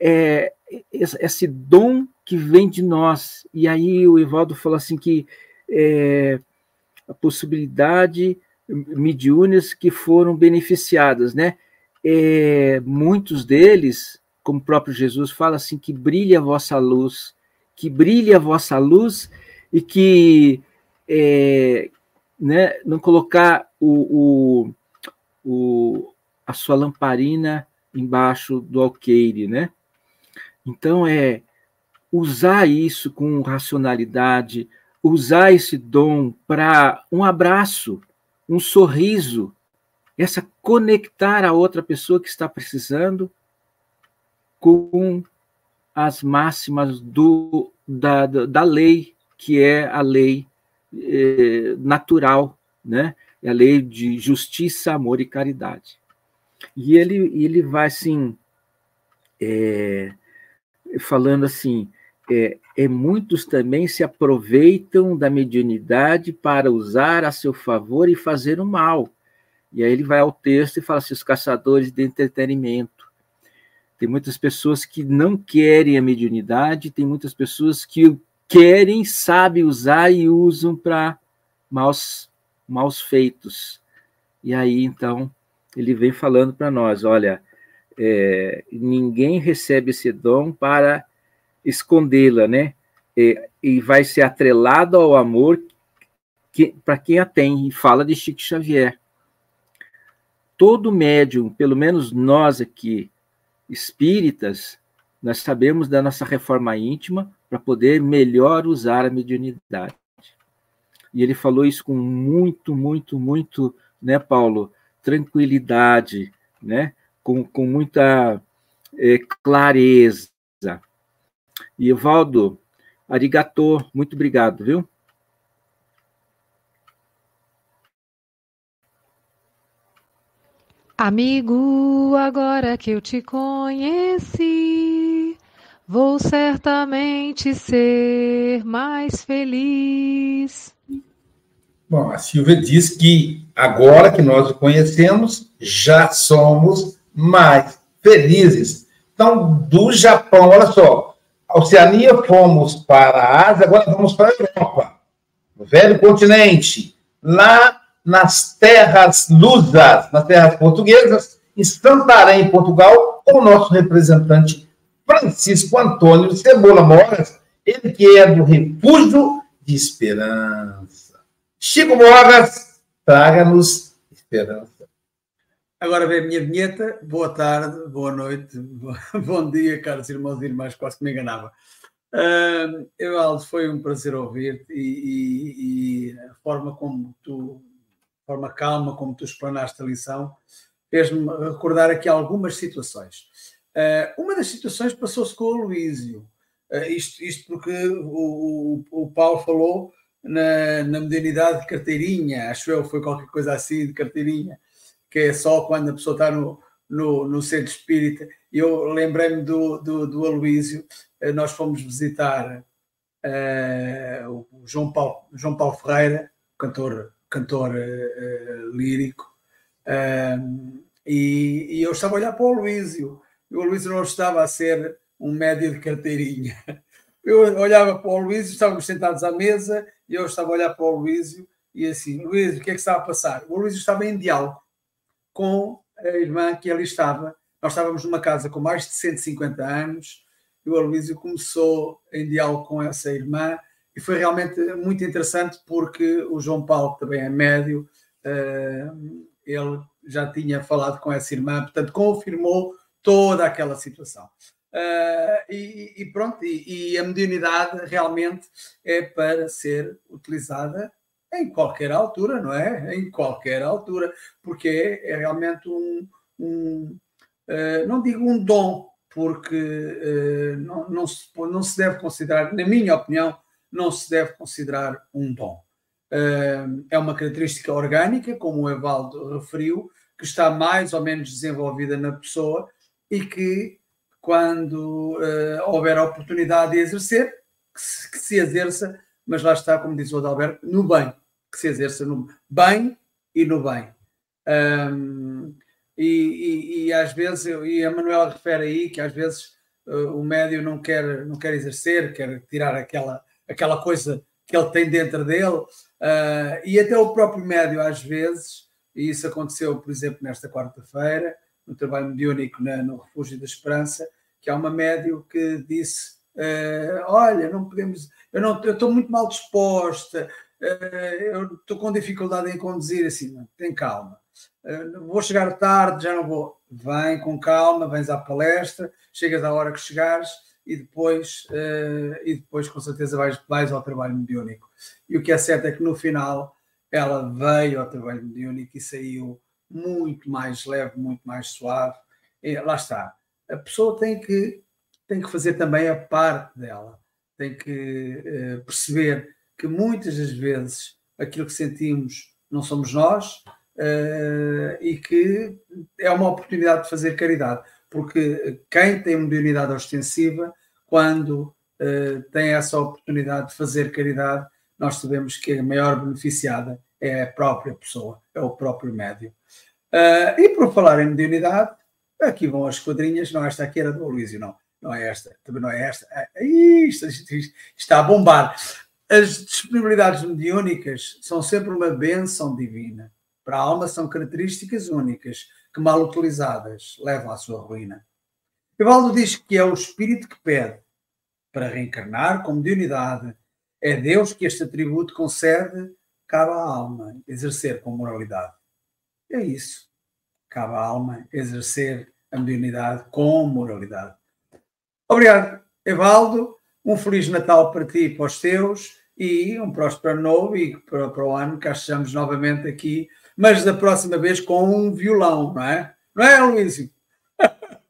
é, esse dom que vem de nós. E aí o Evaldo falou assim que é, a possibilidade mediúnicas que foram beneficiadas, né? É, muitos deles, como o próprio Jesus fala assim, que brilhe a vossa luz, que brilhe a vossa luz e que é, né, não colocar o, o, o, a sua lamparina embaixo do alqueire, né? Então é usar isso com racionalidade, usar esse dom para um abraço, um sorriso, essa conectar a outra pessoa que está precisando com as máximas do, da, da, lei, que é a lei eh, natural, né? É a lei de justiça, amor e caridade. E ele, ele vai assim, é, falando assim, é, é, muitos também se aproveitam da mediunidade para usar a seu favor e fazer o mal. E aí ele vai ao texto e fala assim: os caçadores de entretenimento. Tem muitas pessoas que não querem a mediunidade, tem muitas pessoas que querem, sabem usar e usam para maus, maus feitos. E aí, então, ele vem falando para nós: olha, é, ninguém recebe esse dom para escondê-la, né? E, e, vai ser atrelado ao amor que, para quem a tem, e fala de Chico Xavier. Todo médium, pelo menos nós aqui, espíritas, nós sabemos da nossa reforma íntima para poder melhor usar a mediunidade. E ele falou isso com muito, muito, muito, né, Paulo? Tranquilidade, né? Com, com muita é, clareza. E Evaldo, arigatô, muito obrigado, viu? Amigo, agora que eu te conheci, vou certamente ser mais feliz. Bom, a Silvia diz que agora que nós o conhecemos, já somos mais felizes. Então, do Japão, olha só, Oceania fomos para a Ásia, agora vamos para a Europa, velho continente. Lá nas terras lusas, nas terras portuguesas, em Santarém, Portugal, com o nosso representante Francisco Antônio Cebola Moras, ele que é do Refúgio de Esperança. Chico Moras, traga-nos esperança. Agora vem a minha vinheta. Boa tarde, boa noite, bom dia, caros irmãos e irmãs, quase que me enganava. Uh, Evaldo, foi um prazer ouvir-te e, e, e, a forma como tu, forma calma como tu explanaste a lição, fez-me recordar aqui algumas situações. Uh, uma das situações passou-se com o Luísio. Uh, isto, isto porque o, o, o Paulo falou na, na modernidade de carteirinha, acho eu, foi qualquer coisa assim de carteirinha que é só quando a pessoa está no, no, no centro espírita. Eu lembrei-me do, do, do Aloísio, eh, nós fomos visitar uh, o João Paulo, João Paulo Ferreira, cantor, cantor uh, lírico, uh, e, e, eu estava a olhar para o Aloísio, e o Aloísio não estava a ser um médio de carteirinha. Eu olhava para o Luísio, estávamos sentados à mesa, e eu estava a olhar para o Luísio, e assim, Luísio, o que é que está a passar? O Luísio estava em diálogo com a irmã que ali estava. Nós estávamos numa casa com mais de 150 anos e o Aloísio começou em diálogo com essa irmã e foi realmente muito interessante porque o João Paulo também é médio, uh, ele já tinha falado com essa irmã, portanto confirmou toda aquela situação. Uh, e, e, pronto, e, e, a mediunidade realmente é para ser utilizada em qualquer altura, não é? Em qualquer altura, porque é realmente um, um uh, não digo um dom, porque não, não, se, não se deve considerar, na minha opinião, não se deve considerar um dom. Uh, é uma característica orgânica, como o Evaldo referiu, que está mais ou menos desenvolvida na pessoa e que, quando houver a oportunidade de exercer, que se, exerça, mas lá está, como diz o Adalberto, no bem que se exerça no bem e no bem. Um, e, e, e, às vezes, e a Manuela refere aí que às vezes o médio não quer, não quer exercer, quer tirar aquela, aquela coisa que ele tem dentro dele, uh, e até o próprio médio, às vezes, e isso aconteceu, por exemplo, nesta quarta-feira, no trabalho mediúnico na, no Refúgio da Esperança, que há uma médio que disse: uh, Olha, não podemos, eu, não, estou muito mal disposta, uh, eu estou com dificuldade em conduzir, assim, tem calma. vou chegar tarde, já não vou. Vem com calma, vens à palestra, chegas à hora que chegares e depois, uh, e depois com certeza vais, vais ao trabalho mediúnico. E o que é certo é que no final ela veio ao trabalho mediúnico e saiu muito mais leve, muito mais suave. E lá está. A pessoa tem que, tem que fazer também a parte dela, tem que uh, perceber que muitas das vezes aquilo que sentimos não somos nós uh, e que é uma oportunidade de fazer caridade porque quem tem mediunidade ostensiva, quando uh, tem essa oportunidade de fazer caridade, nós sabemos que a maior beneficiada é a própria pessoa, é o próprio médium. Uh, e por falar em mediunidade, aqui vão as quadrinhas, não esta aqui era do Luísio, não, não é esta, também não é esta. É, isto, isto, isto, está a bombar. As disponibilidades mediúnicas são sempre uma benção divina. Para a alma são características únicas que, mal utilizadas, levam à sua ruína. Evaldo diz que é o espírito que pede para reencarnar como de unidade. É Deus que este atributo concede, cabe à alma exercer com moralidade. É isso. Cabe à alma exercer a mediunidade com moralidade. Obrigado, Evaldo. Um Feliz Natal para ti e para os teus e um próspero ano novo e para, para o ano que achamos novamente aqui mas da próxima vez com um violão, não é? Não é, Luísio?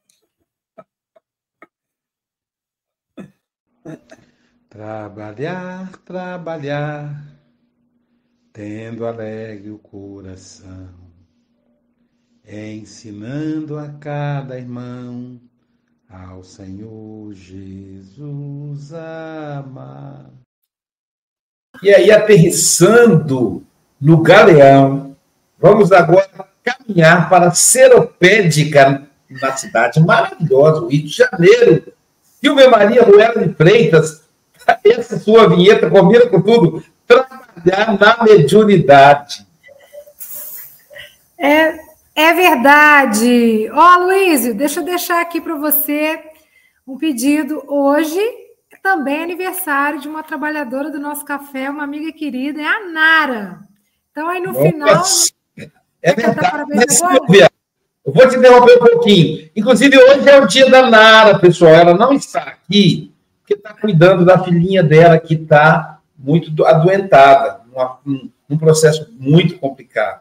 Trabalhar, trabalhar, tendo alegre o coração, ensinando a cada irmão ao Senhor Jesus amar. E aí, aterrissando no galeão, Vamos agora caminhar para Seropédica, na cidade maravilhosa, o Rio de Janeiro. Silvia Maria Ruela de Freitas, essa sua vinheta combina com tudo. Trabalhar na mediunidade. É, é verdade. Ó, oh, Luísio, deixa eu deixar aqui para você um pedido. Hoje é também aniversário de uma trabalhadora do nosso café, uma amiga querida, é a Nara. Então, aí no Nossa. final é verdade. Mas, Silvia, eu vou te interromper um pouquinho. Inclusive, hoje é o dia da Nara, pessoal. Ela não está aqui porque está cuidando da filhinha dela que está muito adoentada, num, num processo muito complicado.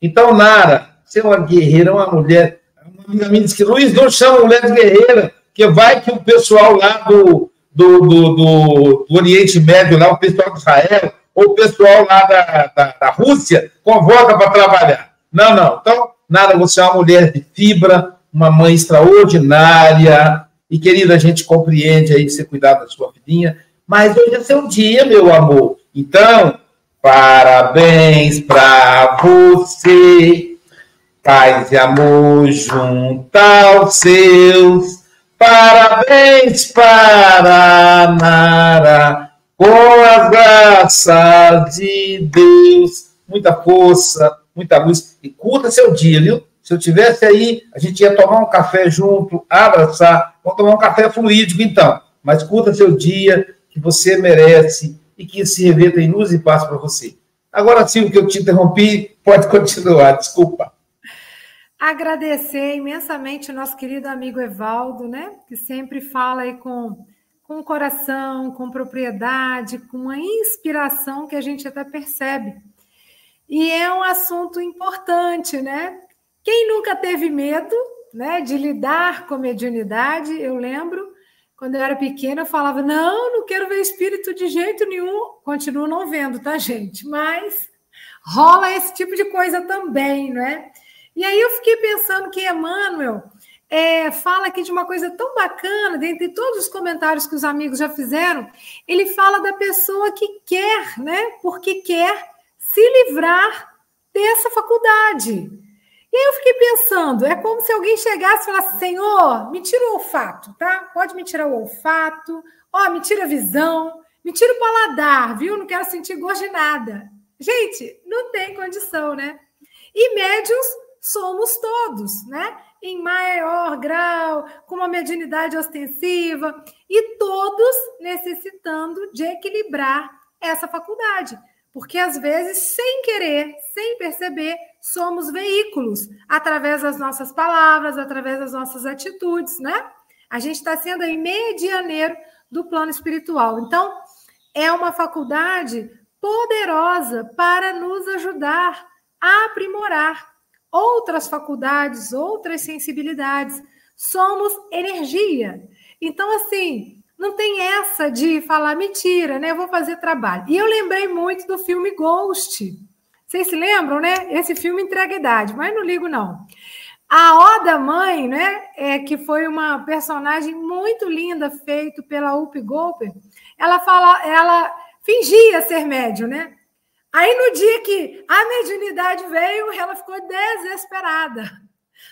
Então, Nara, você é uma guerreira, uma mulher. Uma amiga minha disse que Luiz não chama mulher de guerreira, que vai que o pessoal lá do, do, do, do, do Oriente Médio, lá, o pessoal de Israel, ou o pessoal lá da, da, da Rússia, convoca para trabalhar. Não, não. Então, nada, você é uma mulher de fibra, uma mãe extraordinária. E, querida, a gente compreende aí você cuidar da sua filhinha. Mas hoje é seu dia, meu amor. Então, parabéns para você. Paz e amor junto aos seus. Parabéns para Nara, com as graças de Deus. Muita força, muita luz e curta seu dia, viu? Se eu tivesse aí, a gente ia tomar um café junto, abraçar, vamos tomar um café fluídico então. Mas curta seu dia, que você merece e que se reveta em luz e paz para você. Agora sim, que eu te interrompi, pode continuar, desculpa. Agradecer imensamente o nosso querido amigo Evaldo, né? Que sempre fala aí com, com o coração, com propriedade, com uma inspiração que a gente até percebe e é um assunto importante, né? Quem nunca teve medo né, de lidar com a mediunidade? Eu lembro, quando eu era pequena, eu falava: não, não quero ver espírito de jeito nenhum. Continuo não vendo, tá, gente? Mas rola esse tipo de coisa também, né? E aí eu fiquei pensando que Emmanuel é, fala aqui de uma coisa tão bacana, dentre todos os comentários que os amigos já fizeram, ele fala da pessoa que quer, né? Porque quer se livrar dessa faculdade. E aí eu fiquei pensando, é como se alguém chegasse e falasse, Senhor, me tira o olfato, tá? Pode me tirar o olfato, ó, me tira a visão, me tira o paladar, viu? Não quero sentir gosto de nada. Gente, não tem condição, né? E médios somos todos, né? Em maior grau, com uma mediunidade ostensiva, e todos necessitando de equilibrar essa faculdade. Porque às vezes, sem querer, sem perceber, somos veículos através das nossas palavras, através das nossas atitudes, né? A gente está sendo aí medianeiro do plano espiritual. Então, é uma faculdade poderosa para nos ajudar a aprimorar outras faculdades, outras sensibilidades. Somos energia. Então, assim, não tem essa de falar mentira, né? Eu vou fazer trabalho. E eu lembrei muito do filme Ghost. Vocês se lembram, né? Esse filme entrega idade, mas não ligo, não. A Oda Mãe, né? É, que foi uma personagem muito linda, feito pela Up Golper, ela fala, ela fingia ser médium, né? Aí no dia que a mediunidade veio, ela ficou desesperada.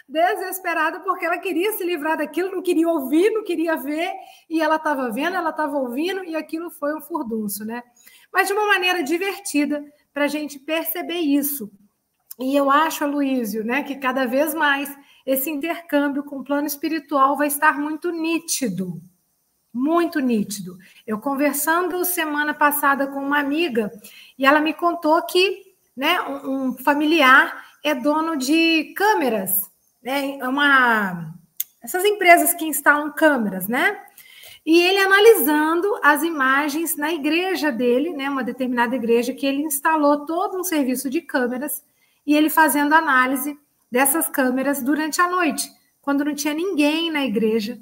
Desesperada porque ela queria se livrar daquilo, não queria ouvir, não queria ver, e ela estava vendo, ela estava ouvindo, e aquilo foi um furdunço, né? Mas de uma maneira divertida, para a gente perceber isso. E eu acho, Aloysio, né, que cada vez mais esse intercâmbio com o plano espiritual vai estar muito nítido muito nítido. Eu conversando semana passada com uma amiga e ela me contou que né, um, familiar é dono de câmeras, né, é uma essas empresas que instalam câmeras, né? E ele analisando as imagens na igreja dele, né, uma determinada igreja que ele instalou todo um serviço de câmeras e ele fazendo análise dessas câmeras durante a noite, quando não tinha ninguém na igreja,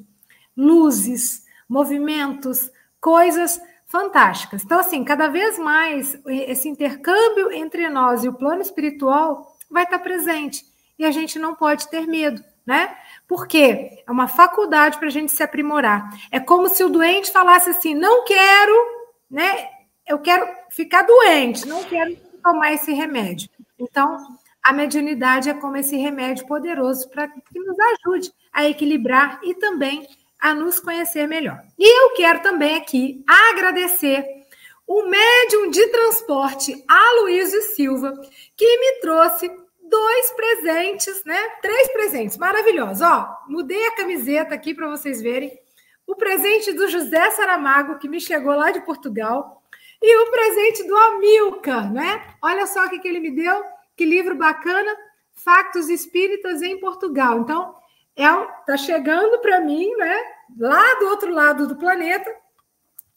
luzes, movimentos, coisas fantásticas. Então, assim, cada vez mais esse intercâmbio entre nós e o plano espiritual vai estar presente. E a gente não pode ter medo, né? Porque é uma faculdade para a gente se aprimorar. É como se o doente falasse assim: não quero, né? Eu quero ficar doente, não quero tomar esse remédio. Então, a mediunidade é como esse remédio poderoso para que nos ajude a equilibrar e também a nos conhecer melhor. E eu quero também aqui agradecer o médium de transporte Aloysio Silva, que me trouxe dois presentes, né? Três presentes maravilhosos. Ó, mudei a camiseta aqui para vocês verem. O presente do José Saramago, que me chegou lá de Portugal, e o presente do Amilcar, né? Olha só o que, que ele me deu, que livro bacana, Factos Espíritas em Portugal. Então, é, chegando para mim, né, lá do outro lado do planeta,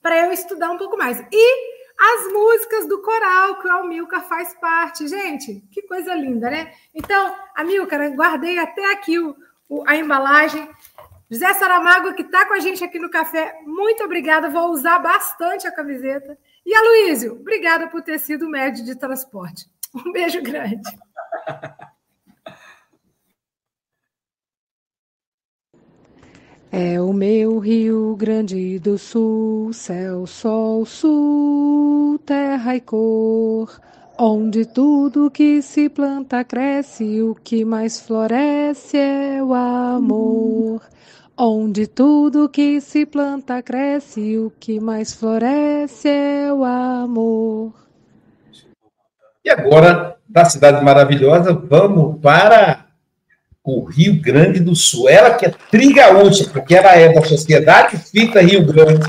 para eu estudar um pouco mais. E as músicas do coral, que o Amilcar faz parte. Gente, que coisa linda, né? Então, Amilcar, guardei até aqui o, o, a embalagem. José Saramago, que está com a gente aqui no café, muito obrigada. Vou usar bastante a camiseta. E Aloísio, obrigada por ter sido médio de transporte. Um beijo grande. É o meu Rio Grande do Sul, céu, sol, sul, terra e cor, onde tudo que se planta cresce, o que mais floresce é o amor. Onde tudo que se planta cresce, o que mais floresce é o amor. E agora, da cidade maravilhosa, vamos para o Rio Grande do Sul. Ela que é trigaúcha, porque ela é da Sociedade Fita Rio Grande,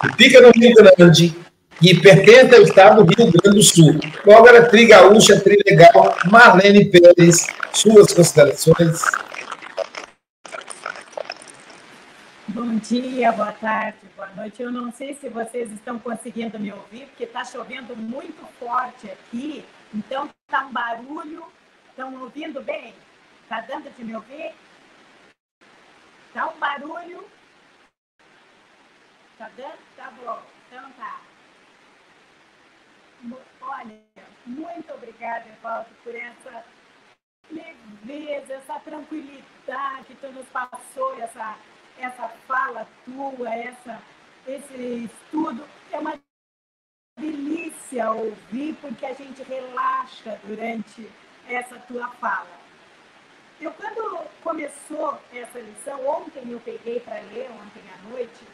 que fica no Rio Grande e pertence ao estado do Rio Grande do Sul. Logo, ela é trigaúcha, trilegal. Marlene Pérez, suas considerações. Bom dia, boa tarde, boa noite. Eu não sei se vocês estão conseguindo me ouvir, porque está chovendo muito forte aqui, então está um barulho. Estão ouvindo bem? Tá dando de me ouvir? Tá um barulho? Tá dando? Tá bom. Então tá. Olha, muito obrigada, Evaldo, por essa leveza, essa tranquilidade que tu nos passou, essa, essa fala tua, essa, esse estudo. É uma delícia ouvir, porque a gente relaxa durante essa tua fala. Eu quando começou essa lição, ontem eu peguei para ler, ontem à noite,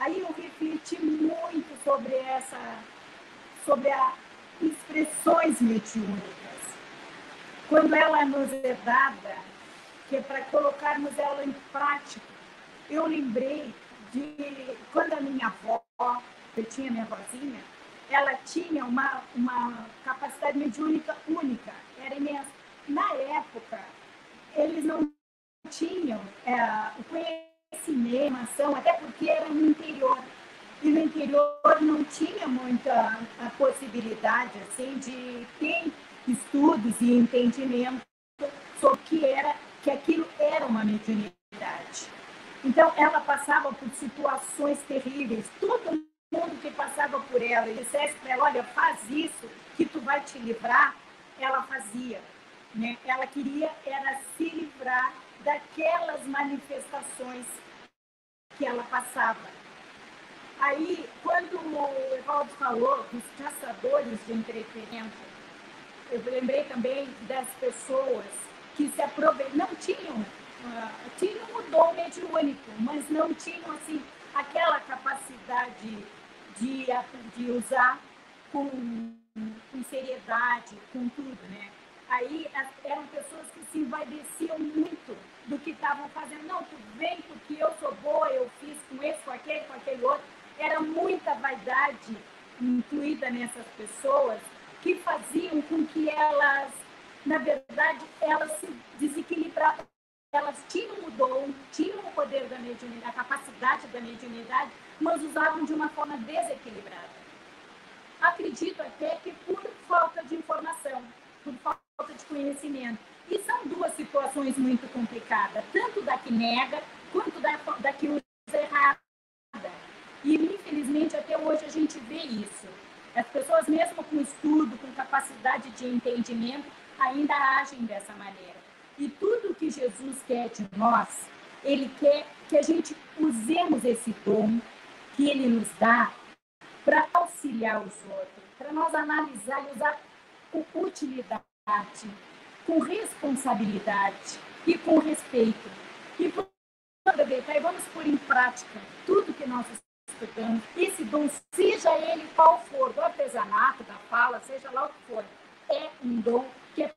aí eu refleti muito sobre essa, sobre as expressões mediúnicas. Quando ela nos é dada, que é para colocarmos ela em prática. Eu lembrei de quando a minha avó, eu tinha minha vozinha, ela tinha uma, uma capacidade mediúnica única. Era imensa. Na época, eles não tinham é, o conhecimento, ação, até porque era no interior. E no interior não tinha muita a possibilidade assim, de ter estudos e entendimento sobre que era, que aquilo era uma mediunidade. Então, ela passava por situações terríveis. Todo mundo que passava por ela e dissesse para ela, olha, faz isso, que tu vai te livrar, ela fazia. Né? Ela queria era se livrar daquelas manifestações que ela passava. Aí, quando o Evaldo falou dos caçadores de entretenimento, eu lembrei também das pessoas que se aproveitam, não tinham, uh, tinham o dom mediúnico, mas não tinham assim aquela capacidade de, de usar com, com seriedade, com tudo, né? Aí eram pessoas que se envaideciam muito do que estavam fazendo. Não, tu vem porque eu sou boa, eu fiz com esse, com aquele, com aquele outro. Era muita vaidade incluída nessas pessoas que faziam com que elas, na verdade, elas se desequilibravam. Elas tinham o dom, tinham o poder da mediunidade, a capacidade da mediunidade, mas usavam de uma forma desequilibrada. Acredito até que por falta de informação, por falta de conhecimento. E são duas situações muito complicadas, tanto da que nega, quanto da, da que usa errada. E, infelizmente, até hoje a gente vê isso. As pessoas, mesmo com estudo, com capacidade de entendimento, ainda agem dessa maneira. E tudo que Jesus quer de nós, Ele quer que a gente usemos esse dom que Ele nos dá para auxiliar os outros, para nós analisar e usar com utilidade, com responsabilidade e com respeito. E aproveitar e vamos pôr em prática tudo que nós estudando, esse dom, seja ele qual for, do artesanato, da fala, seja lá o que for, é um dom que é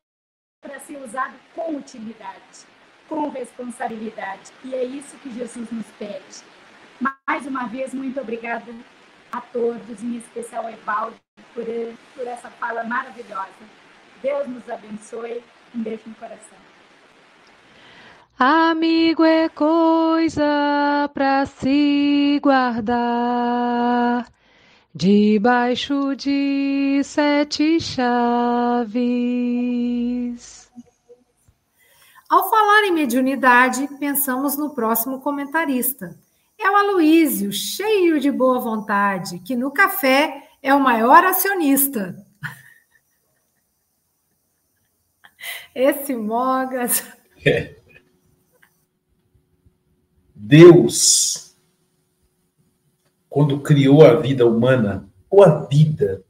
para ser usado com utilidade, com responsabilidade. E é isso que Jesus nos pede. Mais uma vez, muito obrigada a todos, em especial a Evaldo, por, por essa fala maravilhosa. Deus nos abençoe. Um beijo no coração. Amigo é coisa para se guardar debaixo de sete chaves. Ao falar em mediunidade, pensamos no próximo comentarista. É o Aloísio, cheio de boa vontade, que no café é o maior acionista. Esse Mogas. É. Deus, quando criou a vida humana, ou a vida,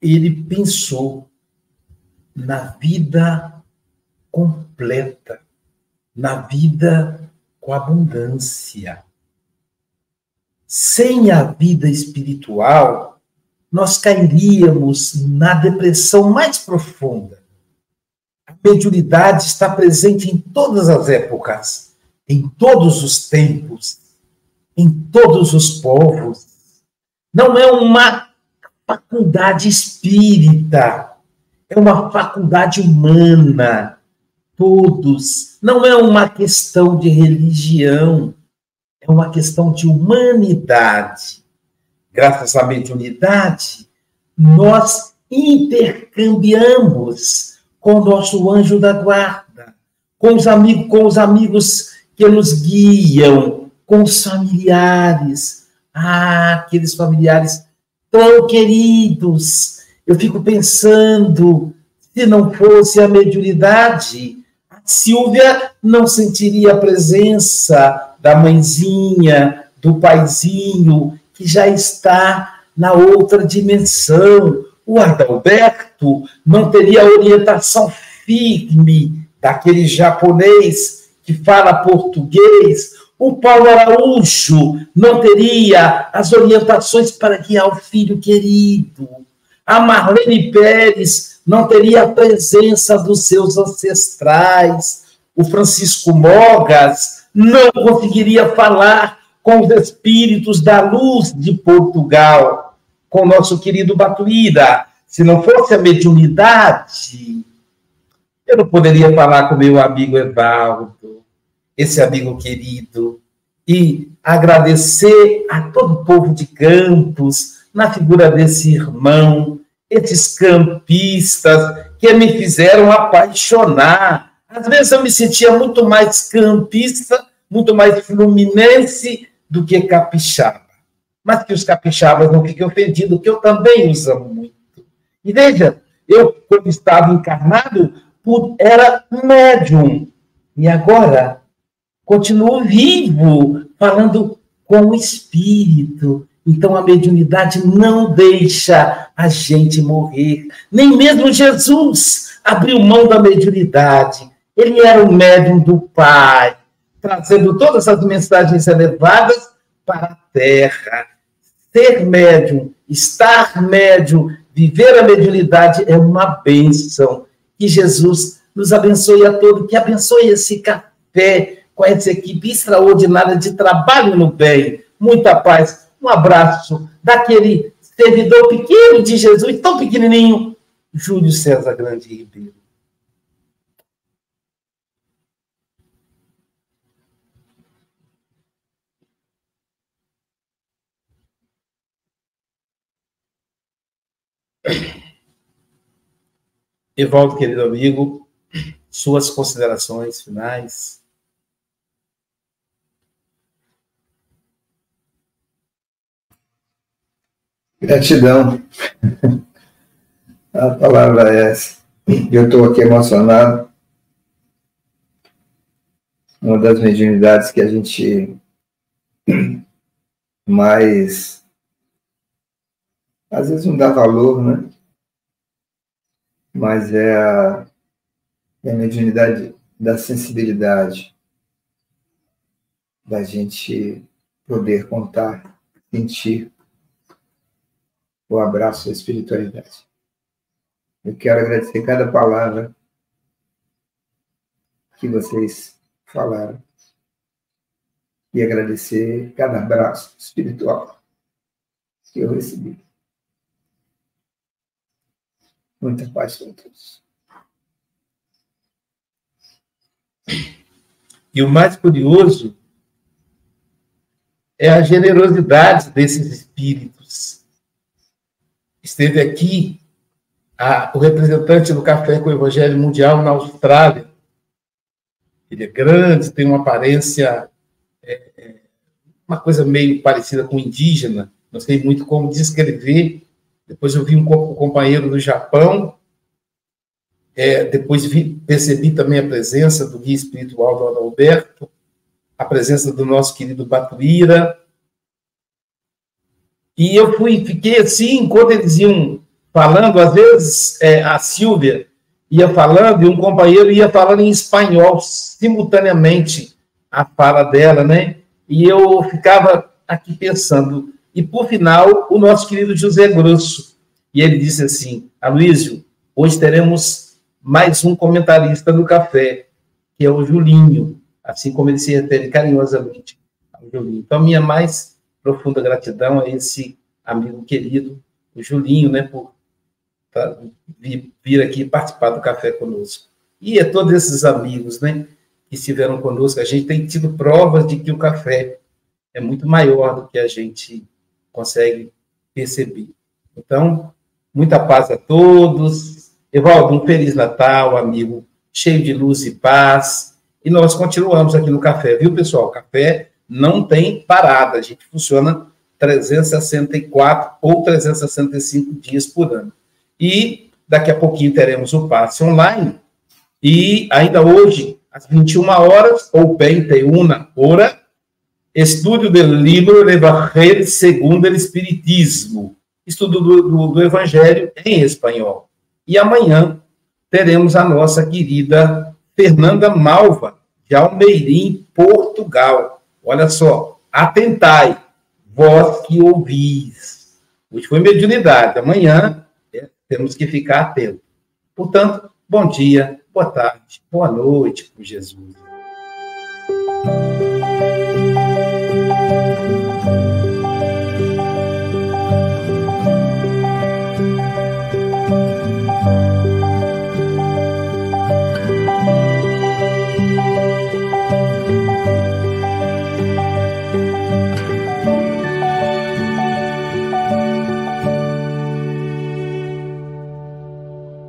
ele pensou na vida completa, na vida com abundância. Sem a vida espiritual, nós cairíamos na depressão mais profunda. A mediunidade está presente em todas as épocas em todos os tempos, em todos os povos. Não é uma faculdade espírita, é uma faculdade humana. Todos. Não é uma questão de religião, é uma questão de humanidade. Graças à mediunidade, nós intercambiamos com o nosso anjo da guarda, com os amigos, com os amigos que nos guiam com os familiares. Ah, aqueles familiares tão queridos. Eu fico pensando, se não fosse a mediunidade, a Silvia não sentiria a presença da mãezinha, do paizinho, que já está na outra dimensão. O Adalberto não teria a orientação firme daquele japonês que fala português, o Paulo Araújo não teria as orientações para guiar o filho querido. A Marlene Pérez não teria a presença dos seus ancestrais. O Francisco Mogas não conseguiria falar com os espíritos da luz de Portugal, com nosso querido Batuíra. Se não fosse a mediunidade, eu não poderia falar com meu amigo Evaldo, esse amigo querido, e agradecer a todo o povo de Campos, na figura desse irmão, esses campistas que me fizeram apaixonar. Às vezes eu me sentia muito mais campista, muito mais fluminense do que capixaba. Mas que os capixabas não fiquem ofendidos, que eu também os amo muito. E veja, eu, quando estava encarnado, era médium. E agora continuo vivo, falando com o espírito. Então a mediunidade não deixa a gente morrer. Nem mesmo Jesus abriu mão da mediunidade. Ele era o médium do Pai, trazendo todas as mensagens elevadas para a terra. Ser médium, estar médium, viver a mediunidade é uma bênção. Que Jesus nos abençoe a todos, que abençoe esse café com essa equipe extraordinária de trabalho no bem. Muita paz. Um abraço daquele servidor pequeno de Jesus, tão pequenininho, Júlio César Grande Ribeiro. Evaldo, querido amigo, suas considerações finais. Gratidão. A palavra é essa. Eu estou aqui emocionado. Uma das mediunidades que a gente mais às vezes não dá valor, né? Mas é a, é a mediunidade da sensibilidade, da gente poder contar, sentir o abraço da espiritualidade. Eu quero agradecer cada palavra que vocês falaram e agradecer cada abraço espiritual que eu recebi. Muita paz para todos. E o mais curioso é a generosidade desses espíritos Esteve aqui a, o representante do Café com o Evangelho Mundial na Austrália. Ele é grande, tem uma aparência, é, é, uma coisa meio parecida com indígena, não sei muito como descrever. Depois eu vi um companheiro do Japão, é, depois vi, percebi também a presença do guia espiritual do Adalberto, a presença do nosso querido Batuíra, e eu fui, fiquei assim, enquanto eles iam falando, às vezes é, a Silvia ia falando e um companheiro ia falando em espanhol simultaneamente a fala dela, né? E eu ficava aqui pensando. E por final, o nosso querido José Grosso. E ele disse assim: Aloysio, hoje teremos mais um comentarista do café, que é o Julinho, assim como ele se refere carinhosamente ao Julinho. Então, minha mais profunda gratidão a esse amigo querido, o Julinho, né, por vir, vir aqui participar do café conosco. E a todos esses amigos, né, que estiveram conosco, a gente tem tido provas de que o café é muito maior do que a gente consegue perceber. Então, muita paz a todos. Evaldo, um Feliz Natal, amigo, cheio de luz e paz. E nós continuamos aqui no café, viu, pessoal? Café não tem parada, a gente funciona 364 ou 365 dias por ano. E daqui a pouquinho teremos o passe online. E ainda hoje, às 21 horas, ou 21 hora, estudo do livro Evangelho segundo o Espiritismo, estudo do, do, do Evangelho em espanhol. E amanhã teremos a nossa querida Fernanda Malva, de Almeirim, Portugal. Olha só, atentai, vós que ouvis. Hoje foi mediunidade, amanhã é, temos que ficar atentos. Portanto, bom dia, boa tarde, boa noite com Jesus.